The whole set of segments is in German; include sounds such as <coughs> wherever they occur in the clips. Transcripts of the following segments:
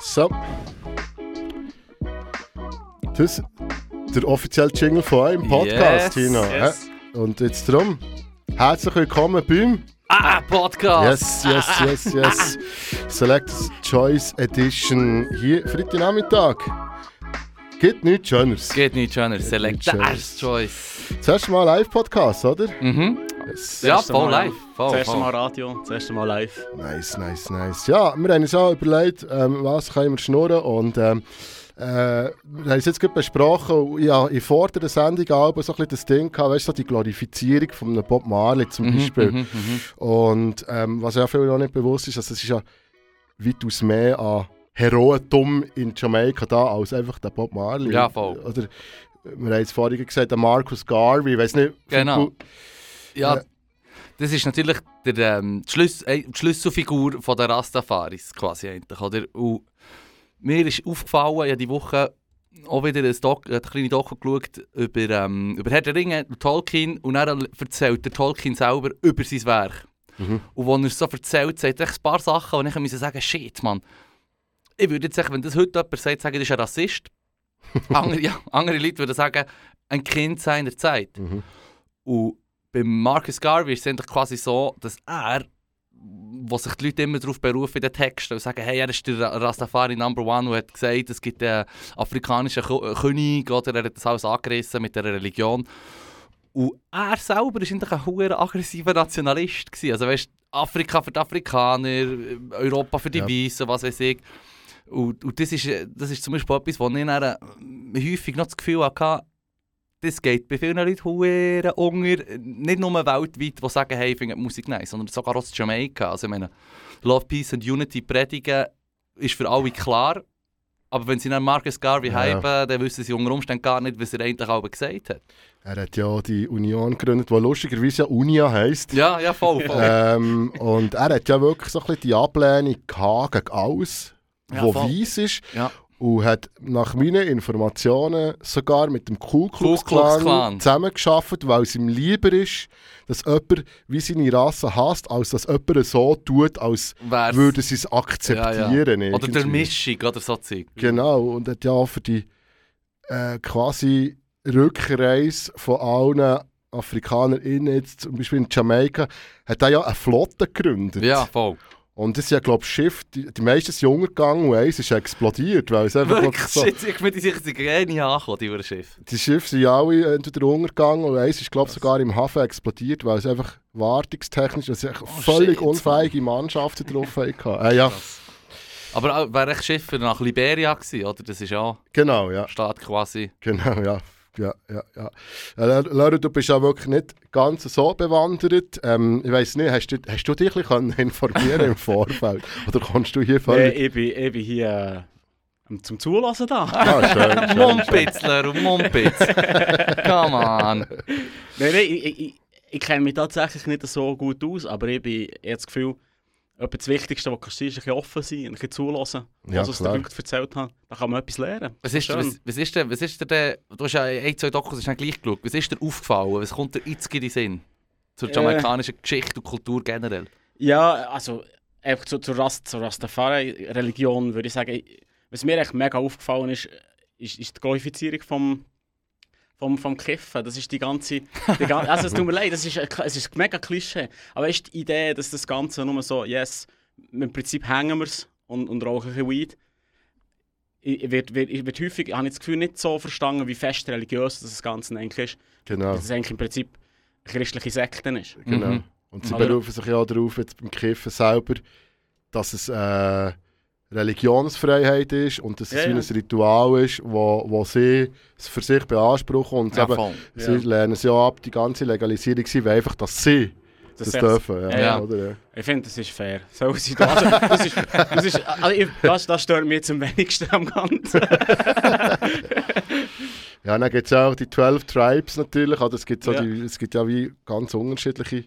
So. Das ist der offizielle Jingle von eurem Podcast, Yes, Tino. yes. Und jetzt drum, herzlich willkommen beim Ah, Podcast! Yes, yes, yes, yes. Selectors Choice Edition hier Freitagnachmittag. Gibt nichts Schöneres. Geht nicht schöner. Select nicht schöner. Stars Choice. Zuerst mal Live-Podcast, oder? Mhm. Yes. Ja, voll live. Voll, Das erste. Mal Radio, das erste Mal live. Nice, nice, nice. Ja, wir haben uns auch überlegt, ähm, was können wir schnurren und ähm, äh, wir haben es jetzt gerade besprochen und ja, in vor der Sendung auch so ein bisschen das Ding gehabt, weißt du, so die Glorifizierung von einem Bob Marley zum Mhm, Beispiel. mhm, mhm. Und ähm, was ja vielen noch nicht bewusst ist, also es ist ja weitaus mehr an Heroentum in Jamaika da, als einfach der Bob Marley. Ja, voll. Oder, wir haben es vorhin gesagt, der Marcus Garvey, ich weiß nicht. Genau. Ja, Ja. das ist natürlich der, ähm, die, Schlüs äh, die Schlüsselfigur von der Rastafaris quasi eigentlich, oder? Und mir ist aufgefallen, habe die Woche auch wieder ein Doc, eine kleine Doku geschaut über, ähm, über Herr der Ringe Tolkien und dann erzählt der Tolkien selber über sein Werk. Mhm. Und wenn er es so erzählt, sagt er ein paar Sachen, und ich musste sagen, shit, Mann. Ich würde jetzt sagen, wenn das heute jemand sagt, sagen, das ist ein Rassist. <laughs> andere, ja, andere Leute würden sagen, ein Kind seiner Zeit. Mhm. Und beim Marcus Garvey ist es eigentlich quasi so, dass er, wo sich die Leute immer darauf berufen in den Texten und sagen, hey, er ist der Ra- Rastafari Number One und hat gesagt, es gibt einen afrikanischen Kö- König, oder er hat das alles angerissen mit der Religion. Und er selber war eigentlich ein hoher aggressiver Nationalist. Gewesen. Also weißt, Afrika für die Afrikaner, Europa für die Ja. Weißen, was weiß ich. Und, und das, ist, das ist zum Beispiel etwas, wo ich häufig noch das Gefühl hatte, das geht bei vielen Leuten hure unter, nicht nur weltweit, die sagen, hey, ich finde Musik nice, sondern sogar aus Jamaika. Also ich meine, Love, Peace and Unity predigen ist für alle klar, aber wenn sie dann Marcus Garvey ja. hypen, dann wissen sie unter Umständen gar nicht, was er eigentlich auch gesagt hat. Er hat ja die Union gegründet, die lustigerweise ja Unia heisst. Ja, ja, voll, voll. ähm, und er hat ja wirklich so ein bisschen die Ablehnung gehabt gegen alles, Ja, was voll. weiss ist. Ja. Und hat nach meinen Informationen sogar mit dem Ku Klux Klan zusammengearbeitet, weil es ihm lieber ist, dass jemand wie seine Rasse hasst, als dass jemand so tut, als Wär's- würde sie es akzeptieren. Oder der. Mischung oder so Zeug. Genau, und hat ja für die äh, quasi Rückreise von allen AfrikanerInnen, jetzt zum Beispiel in Jamaika, hat er ja eine Flotte gegründet. Ja, voll. Und das ist ja, glaube ich, Schiff, die, die meisten sind untergegangen und eins ist explodiert, weil es einfach Wirklich, so... shit, ich bin sicher, gehen nicht angekommen, die Schiff. Die Schiffe sind ja alle entweder untergegangen und eins ist, glaube ich, sogar im Hafen explodiert, weil es einfach wartungstechnisch, also echt völlig Oh, shit, unfähige Mannschaften drauf hatten. <laughs> Äh, ja, Aber wäre Schiffe nach Liberia gewesen, oder? Das ist ja genau, ja. Staat quasi. Genau, ja. Ja, ja, ja. Laura, du bist ja wirklich nicht ganz so bewandert. Ähm, ich weiß nicht, hast du, hast du dich ein bisschen informieren im <laughs> Vorfeld? Oder kannst du hier Nee, völlig... ich, bin, ich bin hier äh, zum Zulassen da. Ah, schön, schön, <laughs> schön. Mumpitzler und Mumpitz. <laughs> Come on. nein, nein, ich, ich, ich, ich kenne mich tatsächlich nicht so gut aus, aber ich bin ich habe das Gefühl, etwa das Wichtigste, was du kannst, ist ein bisschen offen sein, ein bisschen zulassen, Ja, was aus klar. den Leuten erzählt haben. Da kann man etwas lernen. Was ist, was, was ist denn, was ist denn der, du hast ja ein, zwei Dokus hast du gleich geschaut, was ist dir aufgefallen, was kommt dir jetzt in den Sinn? Zur Äh. jamaikanischen Geschichte und Kultur generell. Ja, also einfach zu, zur, Rast, zur Rastafari-Religion würde ich sagen, ich- was mir echt mega aufgefallen ist, ist, ist die Glorifizierung vom, vom, vom Kiffen. Das ist die ganze... Die ganze also es tut mir leid, das ist, ein, es ist mega Klischee. Aber ist die Idee, dass das Ganze nur so, yes, im Prinzip hängen wir es und, und rauchen ein bisschen Weed, ich, wird, wird, ich wird häufig, habe ich das Gefühl, nicht so verstanden, wie fest religiös das Ganze eigentlich ist. Genau, Dass es eigentlich im Prinzip eine christliche Sekten ist. genau. Mhm. Und sie berufen sich ja auch darauf, jetzt beim Kiffen selber, dass es äh, Religionsfreiheit ist und dass es Ja, wie ja. ein Ritual ist, wo, wo sie es für sich beanspruchen und Ja, eben, sie Ja. lehnen es ja ab, die ganze Legalisierung, sie wollen einfach, dass sie das, echt- dürfen. Ja, Ja, ja. Oder, ja. Ich finde, das ist fair. So sie da. Also, das, ist, das, ist, also das, das stört mich jetzt am wenigsten am Ganzen. <laughs> Ja, dann gibt es ja auch die 12 Tribes natürlich. Also es, gibt so Ja. die, es gibt ja wie ganz unterschiedliche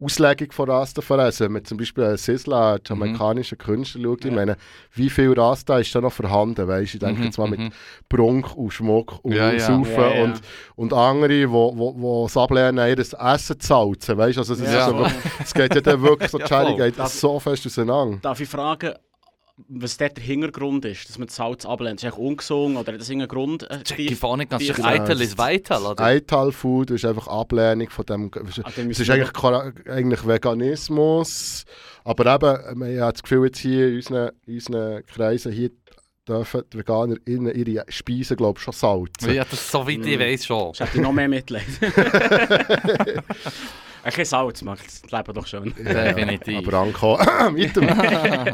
Auslegung von Rastafari. Also wenn man zum Beispiel einen Sizzla, einen jamaikanischen Künstler, schaut, ich Ja. meine, wie viel Rasta ist da noch vorhanden? Weißt? Ich denke Mhm, jetzt mal mit mhm. Prunk und Schmuck und Ja, ja. Saufen Ja, ja. Und, und andere, die wo, wo, wo es ablehnen, ihr Essen zu salzen. Weißt? Also es, ist Ja. so, <laughs> es geht ja dann wirklich so, Ja, Charlie voll. geht so fest auseinander. Darf ich fragen, was dort der Hintergrund ist, dass man das Salz ablehnt. Ist das eigentlich ungesungen oder hat das irgendeinen Grund? Äh, ich auch nicht ganz. sicher. Eitel ist Weitel, oder? Eital Food ist einfach Ablehnung von dem. Ah, Es ist eigentlich, eigentlich Veganismus, aber eben, man hat das Gefühl, jetzt hier in unseren, in unseren Kreisen hier dürfen die Veganer innen ihre Speisen, glaube ich, schon salzen. Ja, das so weit ich Mm. weiß schon. Ich hätte noch mehr Mitleid. <laughs> <laughs> Ein bisschen Salz macht das Leben doch schön. Definitiv. Aber Anko, <laughs> item,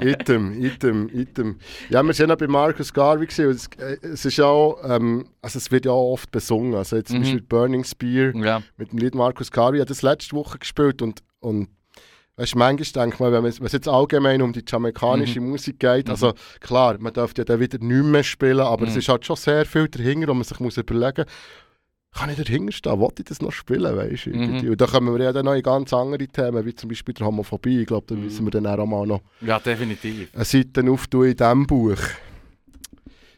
item, item, item. Ja, wir sind ja bei Marcus Garvey gewesen, und es, äh, es ist ja auch, ähm, also es wird ja auch oft besungen, also jetzt zum Mhm. Beispiel Burning Spear Ja. mit dem Lied Marcus Garvey, ich habe das letzte Woche gespielt und, und weißt, manchmal denke ich mal, wenn es wenn es jetzt allgemein um die jamaikanische Musik geht, Mhm. also klar, man dürfte ja dann wieder nicht mehr spielen, aber es Mhm. ist halt schon sehr viel dahinter, wo man sich muss überlegen kann ich dahinter stehen, will ich das noch spielen, weißt du. Mhm. Und da kommen wir ja dann noch in ganz andere Themen, wie zum Beispiel der Homophobie, ich glaube, da Mhm. müssen wir dann auch mal noch ja, definitiv. eine Seite auftun in diesem Buch.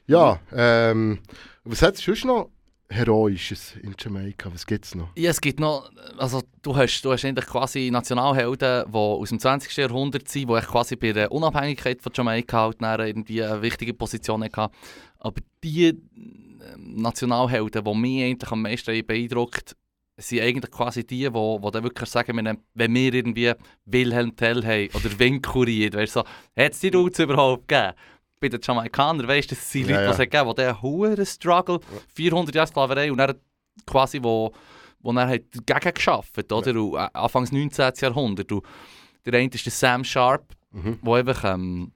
Ja, ähm, was hat es sonst noch Heroisches in Jamaika, was gibt es noch? Ja, es gibt noch, also du hast, du hast eigentlich quasi Nationalhelden, die aus dem 20. Jahrhundert sind, die quasi bei der Unabhängigkeit von Jamaika halt irgendwie eine wichtige Position hatten. Aber die Nationalhelden, die mich eigentlich am meisten beeindruckt, sind eigentlich quasi die, die, die dann wirklich sagen, wenn, wir irgendwie Wilhelm Tell haben oder Winkurit, weißt du, so, hat es die Roots überhaupt gegeben? Bei den Jamaikanern, weißt du, das sind Ja, Leute, ja. die es gegeben haben, die diesen Struggle, 400 Jahre Sklaverei und dann quasi, wo, wo er hat dagegen geschafft oder? Und, äh, Anfangs 19. Jahrhundert. Und der eine ist der Sam Sharp, Mhm. der einfach ähm,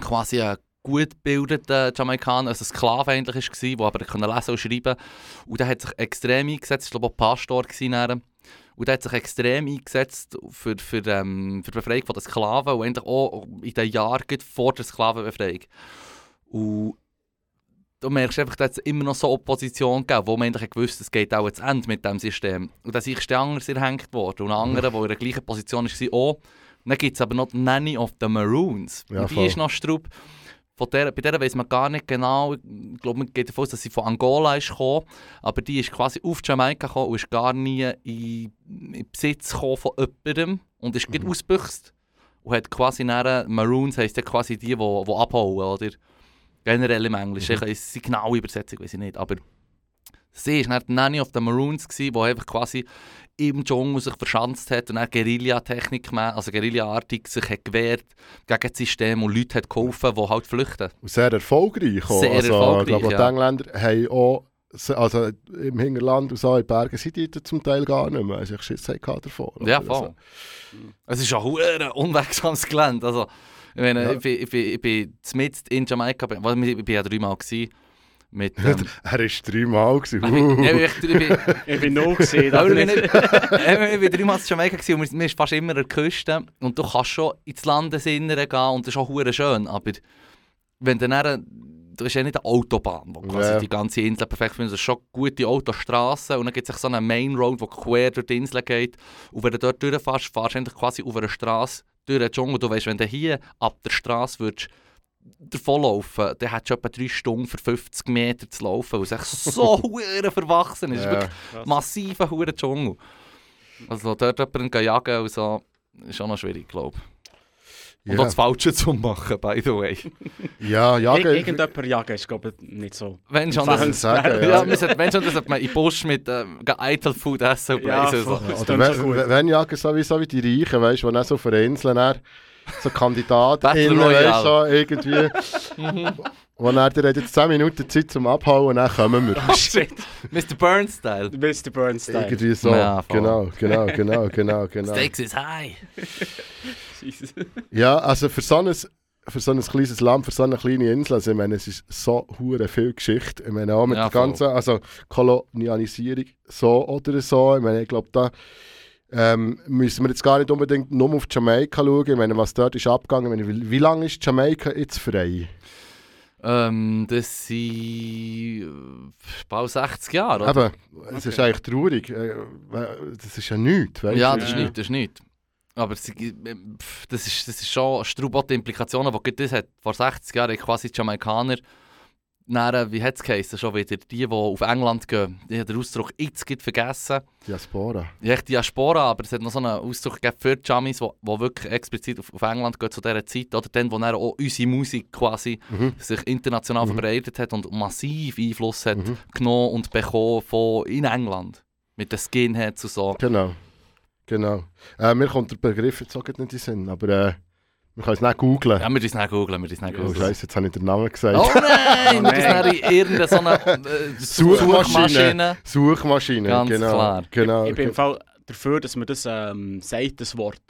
quasi ein gut gebildeter Jamaikaner, also Sklave eigentlich war, der aber konnte lesen und schreiben Und der hat sich extrem eingesetzt, ich glaube auch Pastor nachher. Und der hat sich extrem eingesetzt für, für, ähm, für die Befreiung der Sklaven und eigentlich auch in den Jahren vor der Sklavenbefreiung. Und du merkst einfach, dass es immer noch so Opposition gab, wo man eigentlich gewusst es geht auch zu Ende mit diesem System. Und dann ist der andere sehr hängt worden und ein anderer, der in der gleichen Position war, auch. Und dann gibt es aber noch die Nanny of the Maroons. Ja, und die voll. ist noch Strub. Von der, bei der weiß man gar nicht genau, ich glaube, man geht davon aus, dass sie von Angola ist gekommen, aber die ist quasi auf Jamaika gekommen und ist gar nie in, in Besitz gekommen von jemandem und ist mhm. ausgebüxt. Und hat quasi nachher, Maroons heisst ja quasi die, die, die abhauen, oder? Generell im Englisch. Mhm. Ich weiß die genaue Übersetzung, weiß ich nicht, aber sie war dann Nanny of the Maroons, die einfach quasi im Dschungel sich verschanzt hat und dann Guerilla-Technik, also Guerilla-artig sich hat gewehrt gegen das System und Leute hat geholfen, die halt flüchten. Sehr erfolgreich. auch. Sehr also, erfolgreich, Ich glaube, ja. die Engländer haben auch, also im Hinterland und so in Bergen sind die zum Teil gar nicht mehr. Also ich Schiss davon. Ja, voll. Also, Es ist ein hure unwegsames Gelände. Also, ich, meine, Ja. ich, bin, ich, bin, ich bin in Jamaika, ich, bin ja dreimal gewesen, mit... Ähm, <laughs> er war dreimal. <laughs> ich, Uh. ich, ich, bin- Ich bin null gesehen. <laughs> Ich bin, ich dreimal in Jamaika gewesen und sind fast immer an der Küste und du kannst schon ins Landesinnere gehen und das ist auch hure schön, aber wenn du dann, du hast ja nicht eine Autobahn, die quasi Ja. die ganze Insel perfekt findet, es ist schon gute Autostraßen und dann gibt es so eine Main Road, die quer durch die Insel geht und wenn du dort durchfährst, fahrst du quasi auf einer Straße durch den Dschungel. Du weißt, wenn du hier ab der Straße würdest davonlaufen, dann hättest du etwa drei Stunden für 50 Meter zu laufen, weil es echt so <laughs> verwachsen ist. Es ist Ja. wirklich massiver hure Dschungel. Also dort jemanden gehen jagen und so, ist auch noch schwierig, glaube ich. Und Ja. auch das Falsche zu machen, by the way. <laughs> Ja, ja, Ir- ge- Irgendjemand jagen ist, glaube ich, nicht so. Wenn schon, das, sagen, ja. ja. sollte, wenn schon, das sollte man in den Busch mit ähm, Eitel Food essen und Ja, so. Das Oder wenn, wenn jagen sowieso wie die Reichen, weißt du, die dann so für Inseln dann so Kandidaten weißt du, irgendwie. <laughs> dann, ihr habt jetzt 10 Minuten Zeit zum Abhauen und dann kommen wir. Oh shit. Mr. Burns-Style. Bist der Bernstein. Irgendwie so. Ja, genau, genau, genau, genau, genau. Stakes is high. <laughs> Ja, also für so ein, für so ein kleines Land, für so eine kleine Insel, also ich meine, es ist so hure viel Geschichte. Ich meine, auch mit Ja, der ganzen, also Kolonialisierung so oder so. Ich meine, ich glaube, da ähm, müssen wir jetzt gar nicht unbedingt nur auf Jamaika schauen. Ich meine, was dort ist abgegangen. Ich meine, wie, lange ist Jamaika jetzt frei? Ähm, das sind bald 60 Jahre, oder? Eben, es ist eigentlich traurig. Äh, Das ist ja nichts, weißt Ja, das ist Ja. nicht, das ist nicht. Aber äh, das, ist, das ist schon Strubot Implikationen, die das hat. Vor 60 Jahren quasi die Jamaikaner Dann, wie hat es schon wieder, die, die auf England gehen, ich habe den Ausdruck jetzt vergessen. Diaspora. Ja, Diaspora, aber es hat noch so einen Ausdruck gegeben für die Jamis, die wirklich explizit auf, auf England gehen zu dieser Zeit, oder dann, wo dann auch unsere Musik quasi Mhm. sich international Mhm. verbreitet hat und massiv Einfluss hat Mhm. genommen und bekommen von in England. Mit den Skinheads und so. Genau. Genau. Äh, mir kommt der Begriff jetzt auch nicht in den Sinn, aber äh, wir können es nicht googlen. Ja, wir müssen es googeln, wir müssen es oh, googeln. Scheiße, jetzt habe ich den Namen gesagt. Oh nein, Oh wir müssen nein. in irgendeine so eine äh, Suchmaschine. Suchmaschine. Suchmaschine, Ganz genau. klar. genau. Ich bin im Fall dafür, dass man das ähm, sagt, das Wort.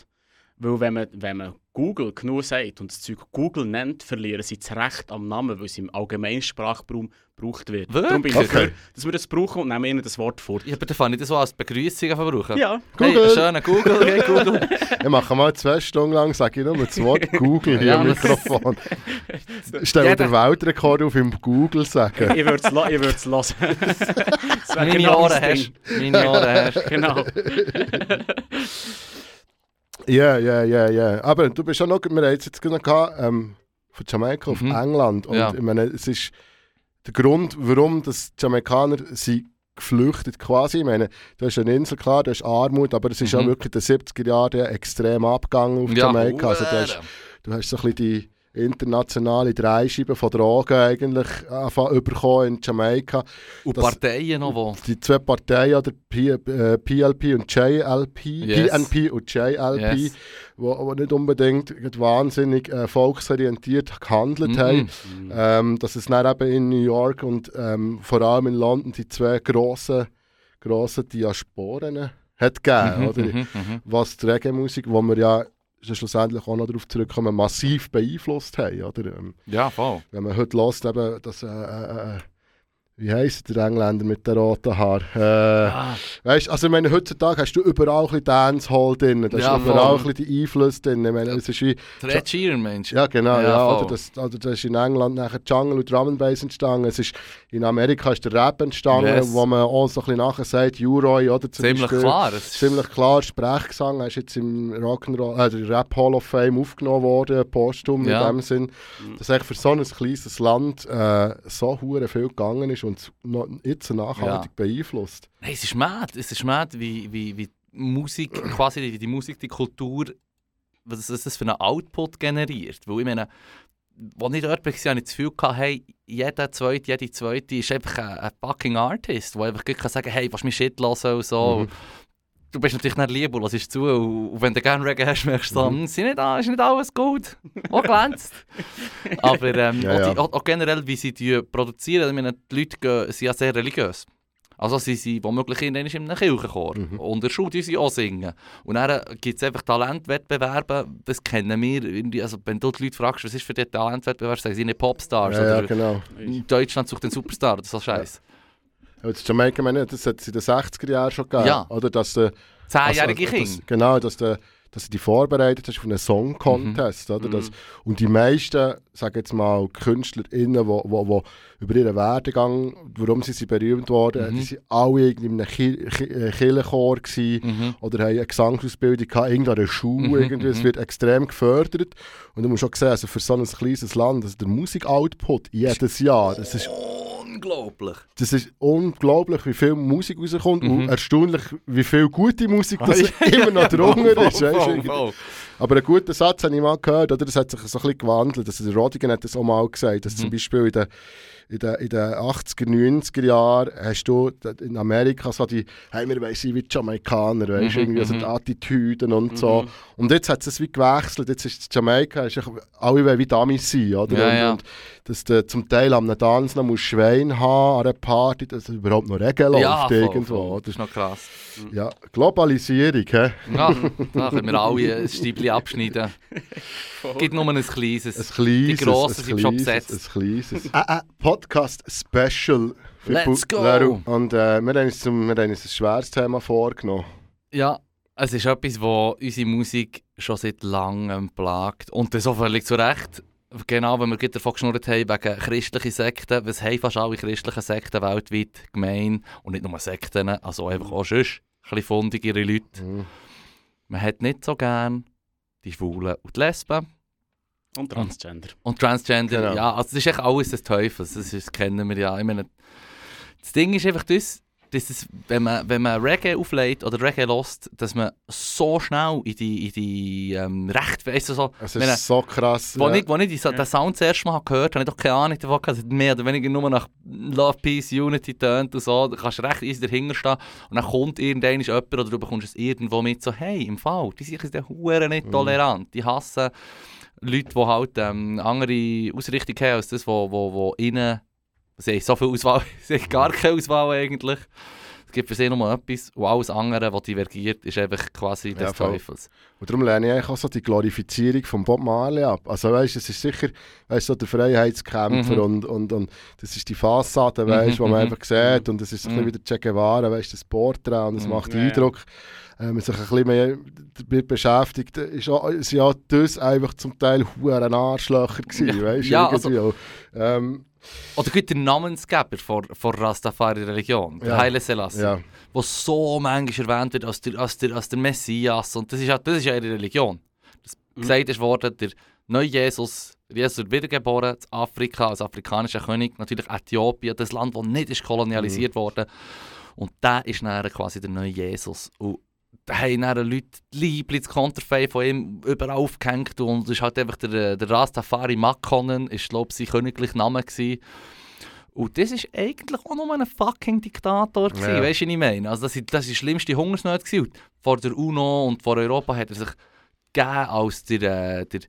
Weil wenn man, wenn man Google genug sagt und das Zeug Google nennt, verlieren sie das Recht am Namen, weil es im allgemeinen Sprachraum gebraucht wird. Wirklich? Darum bin ich Okay. dafür, dass wir das brauchen und nehmen ihnen das Wort vor. Ja, aber dann fand ich das so als Begrüßung verbrauchen. Ja, Google. Hey, schöner Google, hey <laughs> Google. Ich mache mal zwei Stunden lang, sage ich nur das Wort <laughs> Google hier Ja, das- Mikrofon. <laughs> Stell Jeder- den Weltrekord auf im Google sagen. ich würde es hören. Meine genau Ohren das hast Ding. Meine Ohren hast Genau. Ja, ja, ja, ja. Aber du bist schon noch, wir haben jetzt jetzt gerade gehabt, ähm, von Jamaika auf Mhm. England. Und Ja. ich meine, es ist der Grund, warum das die Jamaikaner sind geflüchtet quasi. Ich meine, du hast eine Insel, klar, du hast Armut, aber es ist Mhm. auch wirklich in den 70er Jahren extrem abgegangen auf Ja, Jamaika. Also, du, hast, du hast so ein bisschen die internationale Dreischeibe von Drogen eigentlich angefangen bekommen in Jamaika. Und das- Parteien noch, wo... Die zwei Parteien, oder P, äh, PLP und JLP, Yes. PNP und JLP, Yes. wo, wo nicht unbedingt wahnsinnig äh, volksorientiert gehandelt Mhm. haben. Ähm, dass es dann eben in New York und ähm, vor allem in London die zwei grossen, grossen Diasporen hat gegeben, Mhm, oder? mhm, mhm. Was die Reggae-Musik, wo wir ja schlussendlich auch noch darauf zurückkommen, massiv beeinflusst haben, oder? Ähm, Ja, voll. wenn man heute hört, eben, dass, äh, äh, äh, wie heisst der Engländer mit den roten Haaren? Äh, Ah, weißt, also ich meine, heutzutage hast du überall ein Dancehall drin, da Ja, ist überall voll. ein die Einflüsse drin. Ich meine, es ist wie, der Ed Sheeran, Mensch. ja genau, Ja, ja, oder das, also das ist in England nachher Jungle und Drum and Bass entstanden. Es ist, in Amerika ist der Rap entstanden, Yes. wo man auch so ein bisschen nachher sagt, U-Roy, oder zum Ziemlich Beispiel. klar. Ziemlich klar, Sprechgesang er ist jetzt im Rock'n'Roll, äh, Rap Hall of Fame aufgenommen worden, postum in dem Sinn, dass eigentlich für so ein kleines Land äh, so hure viel gegangen ist und es noch jetzt nachhaltig beeinflusst. Nein, es ist mad. Es ist mad, wie, wie, wie die Musik, <clears throat> quasi wie die Musik, die Kultur, was was das für einen Output generiert. Weil ich meine, als ich dort war, hatte ich das Gefühl, gehabt, hey, jeder Zweite, jede Zweite ist einfach ein, ein fucking Artist, der einfach gut kann sagen hey, was mich Shit hören und so. Mhm. Du bist natürlich nicht lieb und hörst zu. Und, wenn du gerne Reggae hast, merkst du Mhm. hm, sind nicht, ist nicht alles gut. Auch glänzt. <laughs> Aber ähm, Ja, auch, ja. Die, auch, auch generell, wie sie die produzieren, ich meine, die Leute gehen, sind ja sehr religiös. Also sie sind womöglich in einem Kirchenchor Mhm. und in der Schule die sie auch singen. Und dann gibt es einfach Talentwettbewerbe, das kennen wir. Also wenn du die Leute fragst, was ist für dich Talentwettbewerb, sagen sie nicht Popstars. Ja, ja, oder genau. Deutschland sucht den Superstar oder so Scheiß. Aber das Jamaika, meine, das hat es in den 60er Jahren schon gegeben. Ja. Oder dass der, Zehnjährige also, Kinder. dass, Genau, dass du dass du dich vorbereitet hast auf einen Song-Contest. Oder? Das, und die meisten, sage jetzt mal, KünstlerInnen, die, die, die über ihren Werdegang, warum sie sind berühmt worden, Mhm. die sind alle irgendwie in einem äh, Kirchenchor Mhm. oder haben eine Gesangsausbildung gehabt, irgendeiner Schule. Mhm, irgendwie. Es mhm. wird extrem gefördert. Und du musst schon sehen, also für so ein kleines Land, also der Musikoutput jedes Jahr, das ist Unglaublich. das ist unglaublich, wie viel Musik rauskommt Mhm. und erstaunlich, wie viel gute Musik <laughs> das Ja, immer noch drunter ist. Voll, voll. Aber einen guten Satz habe ich mal gehört, oder? das hat sich so ein bisschen gewandelt. Also der Rodigan hat das auch mal gesagt, dass Mhm. zum Beispiel in den, in den, in den 80er, 90er Jahren hast du in Amerika so die, hey, wir sein wie die Jamaikaner, weißt, Mhm, irgendwie so mhm. die Attitüden und so. Und jetzt hat es wie gewechselt, jetzt ist Jamaika, ist alle wollen wie Damis sein, oder? Ja, und, und dass du zum Teil am Tanz noch musst Schwein haben an einer Party, dass überhaupt noch Regeln läuft Ja, voll, irgendwo. voll. Das ist noch krass. Ja, Globalisierung, hä? Ja, da können wir alle ein Stiebli abschneiden. Es gibt nur ein kleines. Ein kleines, Die Grossen ein sind schon besetzt. Ein kleines. Ein Podcast-Special. für Let's Bu- go. Leru. Und äh, wir, haben uns zum, wir haben uns ein schweres Thema vorgenommen. Ja, es ist etwas, das unsere Musik schon seit langem plagt. Und das auch völlig zu Recht. Genau, wenn wir gerade davon geschnurrt haben, wegen christlichen Sekten. Was haben fast alle christlichen Sekten weltweit gemein? Und nicht nur Sekten, also einfach auch sonst ein bisschen fundigere Leute. Mhm. Man hat nicht so gern die Schwulen und die Lesben. Und Transgender. Und Transgender, Genau. ja, also das ist echt alles des Teufels, das, ist, das kennen wir ja. Ich meine, das Ding ist einfach das, dass es, wenn, man, wenn man Reggae auflegt oder Reggae lost, dass man so schnell in die, in die ähm, Recht, weißt du, so, Es Ich meine, ist so krass. Wo ja. ich, wo ich die, Ja. den Sound das erste Mal gehört habe, habe ich doch keine Ahnung davon gehabt. Es hat mehr oder weniger nur nach Love, Peace, Unity tönt und so. Da kannst du recht easy dahinter stehen. Und dann kommt irgendein jemand oder du bekommst es irgendwo mit so, hey, im Fall, die sind der Huren nicht Mhm. tolerant. Die hassen Leute, die halt ähm, andere Ausrichtung haben als das, wo, wo, wo innen... Sie haben so viel Auswahl, <laughs> sie haben gar keine Auswahl eigentlich. Es gibt für sie nur etwas und alles andere, was divergiert, ist einfach quasi Ja, des. Teufels. Und darum lehne ich eigentlich auch so die Glorifizierung von Bob Marley ab. Also weißt, es ist sicher weißt, so der Freiheitskämpfer Mhm. und, und, und das ist die Fassade, weißt, Mhm, wo man mhm. einfach sieht und das ist so ein Mhm. bisschen wie der Che Guevara, weißt, das Porträt und es Mhm. macht Ja, ja. Wenn man sich ein bisschen mehr damit beschäftigt, ist auch, ist ja das einfach zum Teil hure Arschlöcher gewesen, Ja, weißt, ja, also-. Ähm, Oder gut der Namensgeber von, von Rastafari-Religion, der Ja. Haile Selassie, ja. wo so manchmal erwähnt wird als der, als der, als der Messias. Und das ist, ja, das ist ja ihre Religion. Das Mhm. gesagt ist worden, der neue Jesus, Jesus wird wiedergeboren in Afrika als afrikanischer König, natürlich Äthiopien, das Land, das nicht ist kolonialisiert wurde. Und der ist dann quasi der neue Jesus. Und haben dann Leute die Liebli, das Konterfei von ihm überall aufgehängt und es ist halt einfach der, der Rastafari Makonnen, ist glaube ich sein königlicher Name gewesen. Und das ist eigentlich auch nur ein fucking Diktator gewesen, Ja. weißt du, was ich meine? Also das war das ist die schlimmste Hungersnot gewesen. Vor der UNO und vor Europa hat er sich gegeben als der, äh, der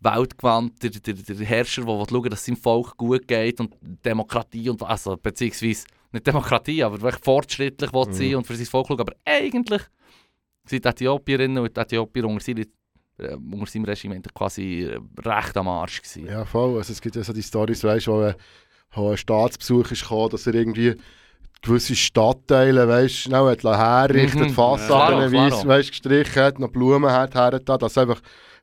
weltgewandt, der, der, der Herrscher, der schauen dass es seinem Volk gut geht und Demokratie und also beziehungsweise nicht Demokratie, aber wirklich fortschrittlich Mhm. sein und für sein Volk schauen. Aber eigentlich sind die Äthiopierinnen und die Äthiopier unter, seine, äh, unter seinem Regime eigentlich quasi äh, recht am Arsch gewesen. Ja, voll. Also, es gibt ja so die Storys, weißt, wo, ein- wo ein Staatsbesuch ist gekommen, dass er irgendwie gewisse Stadtteile weißt, schnell hat herrichten, Mhm. Fassaden weiss, weißt, gestrichen hat, noch Blumen hat hergetan, dass einfach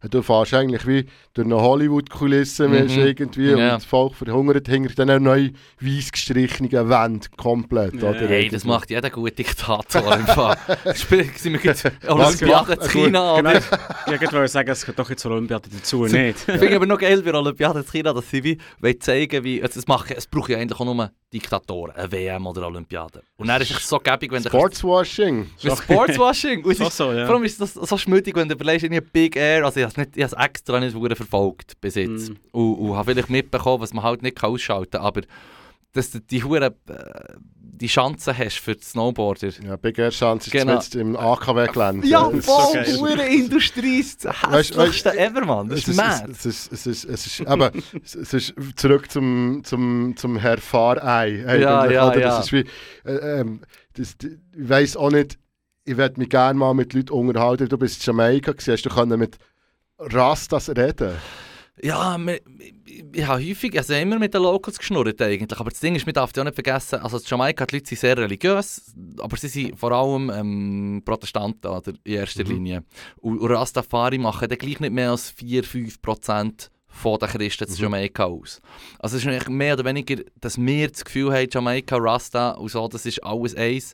du fährst eigentlich wie durch eine Hollywood-Kulisse Mhm. irgendwie Ja. und das Volk verhungert hinter dann auch neue weiss gestrichenen Wände komplett. Ja. oder? Hey, das macht jeder gute Diktator im Fall. <laughs> Sind wir jetzt Olympiade macht- in China, Genau. Ich wollte sagen, es gehört doch jetzt Olympiade dazu, nicht? Ich finde aber noch geil bei Olympiade in China, dass sie wie zeigen wie, also es, machen, es braucht ja eigentlich auch nur Diktatoren, eine WM oder Olympiade. Und dann ist es so gäbig, wenn du... Sportswashing. Mit Sportswashing. <laughs> Und ist, so, ja. Vor allem ist das so schmüdig, wenn du überlegst, in Big Air, also ich habe es extra nicht verfolgt bis jetzt. Mm. Und, und habe vielleicht mitbekommen, was man halt nicht ausschalten kann, aber dass du die Hure äh, die Chance hast für die Snowboarder. Ja, Big Air Chance ist Genau. jetzt im AKW-Gelände. Ja, Das ist so voll, geil. Hure Industrie das Weißt- hässlichste ever, Mann. Das ist mad. Es ist, es ist, es ist, aber es ist zurück zum, zum, zum Herr Fahrei. Ja, ja, oder? ja. Das ist wie, äh, ähm, das, ich weiss auch nicht, ich werde mich gerne mal mit Leuten unterhalten. Du bist in Jamaika, hast du können mit Rastas reden Ja, wir, ich, habe häufig, also immer mit den Locals geschnurrt eigentlich, aber das Ding ist, man darf ja auch nicht vergessen, also in Jamaika, die Leute sind sehr religiös, aber sie sind vor allem ähm, Protestanten oder, in erster Mhm. Linie. Und, und Rastafari machen dann gleich nicht mehr als 4-5% von den Christen zu Mhm. Jamaika aus. Also es ist mehr oder weniger, dass wir das Gefühl haben, Jamaika, Rasta und so, das ist alles eins.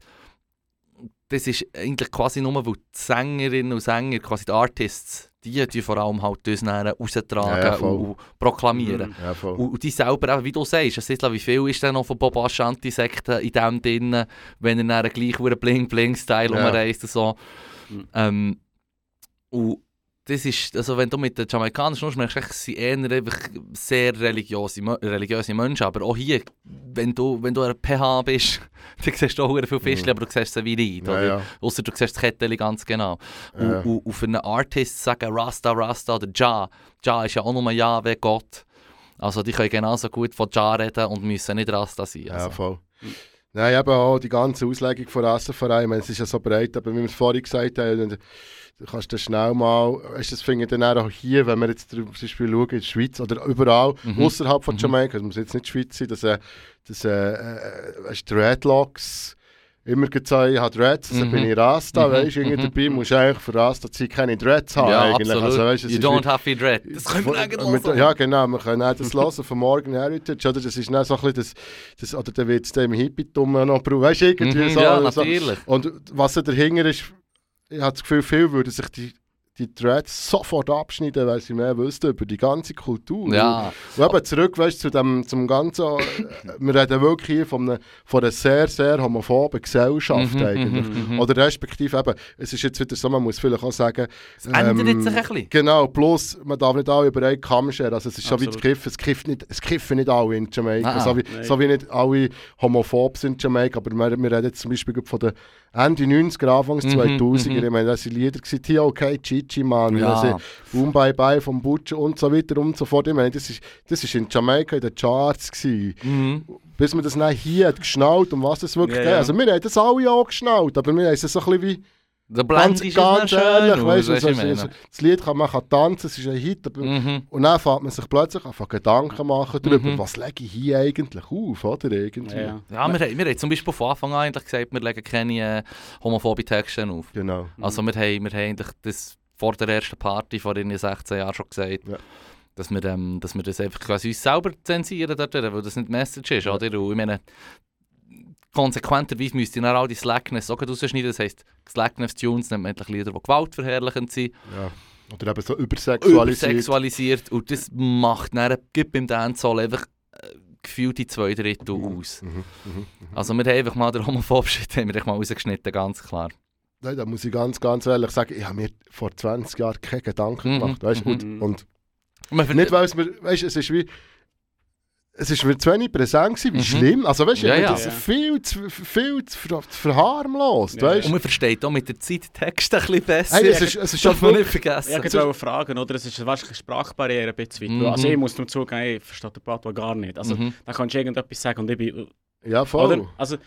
Das ist eigentlich quasi nur, weil die Sängerinnen und Sänger, quasi die Artists, die, die vor allem halt das raustragen Ja, ja, und, und proklamieren. Mhm. Ja. Und, und die selber, eben, wie du sagst, es ist, wie viel ist denn noch von Bob Ashanti-Sekten in dem drin, wenn er dann gleich einen Bling-Bling-Style Ja. umreist und so. Mhm. Ähm, und das ist, also wenn du mit den Jamaikanern schnurst, merkst du, sie sind eher einfach sehr religiöse, religiöse Menschen, aber auch hier, wenn du, wenn du ein PH bist, <laughs> dann siehst du auch viele Fischchen, aber du siehst sie wie nicht, ja, ja, Ausser du siehst das Kettchen ganz genau. Und, ja. und, und für einen Artist sagen Rasta, Rasta oder Ja, Ja ist ja auch nur Ja wie Gott. Also die können genauso gut von Ja reden und müssen nicht Rasta sein. ja, Also. voll. Nein, eben auch die ganze Auslegung von Rassenverein, ich meine, es ist ja so breit, aber wie wir es vorhin gesagt haben, du kannst dann schnell mal, weißt, das finde ich dann auch hier, wenn wir jetzt zum Beispiel schauen, in der Schweiz oder überall, Mhm. außerhalb von Mhm. Jamaika, es muss jetzt nicht die Schweiz sein, dass, äh, dass äh, äh, weißt, Dreadlocks immer gesagt, ich habe Dreads, also Mhm. bin ich Rasta, Mhm. weißt du, irgendwie Mhm. dabei musst du eigentlich für Rasta Zeit keine Dreads haben ja, eigentlich. absolut. Also, weißt, you don't have to dread. Das können wir eigentlich hören. Ja, genau, wir können auch das hören von Morgan Heritage, oder? Das ist dann so ein bisschen das, das oder dann wird es dem Hippie-Tum noch brauchen, weißt du, irgendwie Mhm, so. ja, so. natürlich. Und was da dahinter ist, ich habe das Gefühl, viele würden sich die die Threads sofort abschneiden, weil sie mehr wüssten über die ganze Kultur. Ja. Und eben zurück weißt, zu dem, zum ganzen, äh, wir reden wirklich hier von einer, von einer sehr, sehr homophoben Gesellschaft Mhm, eigentlich. mhm, mhm. Oder respektive eben, es ist jetzt wieder so, man muss vielleicht auch sagen, Es ändert ähm, sich ein bisschen. Genau, plus man darf nicht alle über einen Kamm scheren. Also es ist schon wie das Absolut. Kiffen. Es kiffen nicht, es kiffen nicht alle in Jamaika. Ah, so, wie, nein. so wie nicht alle homophob sind in Jamaika. Aber wir, wir reden jetzt zum Beispiel von den Ende 90er, Anfangs Mhm, 2000er. mhm. Ich meine, das sind Lieder T.O.K., Chichi, Man, Ja. also Boom Bye Bye vom Butcher und so weiter und so fort. Ich meine, das ist, das ist in Jamaika in den Charts gewesen. Mhm. Bis man das dann hier hat geschnallt, um was es wirklich Ja, geht. Also wir haben das alle auch geschnallt, aber wir haben es so ein bisschen wie... Der Ganz, Blend ist ganz schön ehrlich, weißt du, was ich so, meine? das Lied kann man kann tanzen, es ist ein Hit, aber Mhm. und dann fängt man sich plötzlich zu Gedanken machen darüber, Mhm. was lege ich hier eigentlich auf, oder? Irgendwie. Ja, ja. Ja, wir, haben- wir haben zum Beispiel von Anfang an eigentlich gesagt, wir legen keine äh, homophobe Texte auf. Genau. Also wir haben, wir haben eigentlich das vor der ersten Party vor irgendwie 16 Jahren schon gesagt, Ja. dass, wir, ähm, dass wir das einfach quasi uns selber zensieren dort, weil das nicht Message ist, Ja. oder? Und ich meine, konsequenterweise müsste ich dann auch die Slackness auch rausschneiden, das heisst, Slackness-Tunes nennt man eigentlich Lieder, die gewaltverherrlichend sind, Ja. Oder eben so übersexualisiert. übersexualisiert und das macht dann gibt beim Dancehall einfach äh, gefühlt die zwei Drittel aus. Mhm. Mhm. Also wir haben einfach mal den haben wir mal rausgeschnitten, ganz klar. Nein, da muss ich ganz, ganz ehrlich sagen, ich habe mir vor 20 Jahren keine Gedanken Mhm. gemacht. Weißt? Und, Mhm. und Und man nicht, weil es mir, weißt, es ist wie, es ist mir zu wenig präsent gewesen, wie Mhm. schlimm. Also weißt du, Ja, ja. das Ja. viel zu, viel zu ver verharmlost, Ja, weißt Und man versteht auch mit der Zeit Texte ein bisschen besser. Hey, es ist, es ist schon darf man nicht vergessen. Ja, ich wollte fragen, oder? Es ist wahrscheinlich eine Sprachbarriere ein bisschen. Mhm. Also ich muss nur zugeben, ich verstehe den Patois gar nicht. Also Mhm. da kannst du irgendetwas sagen und ich bin... ja voll, Oder? Also,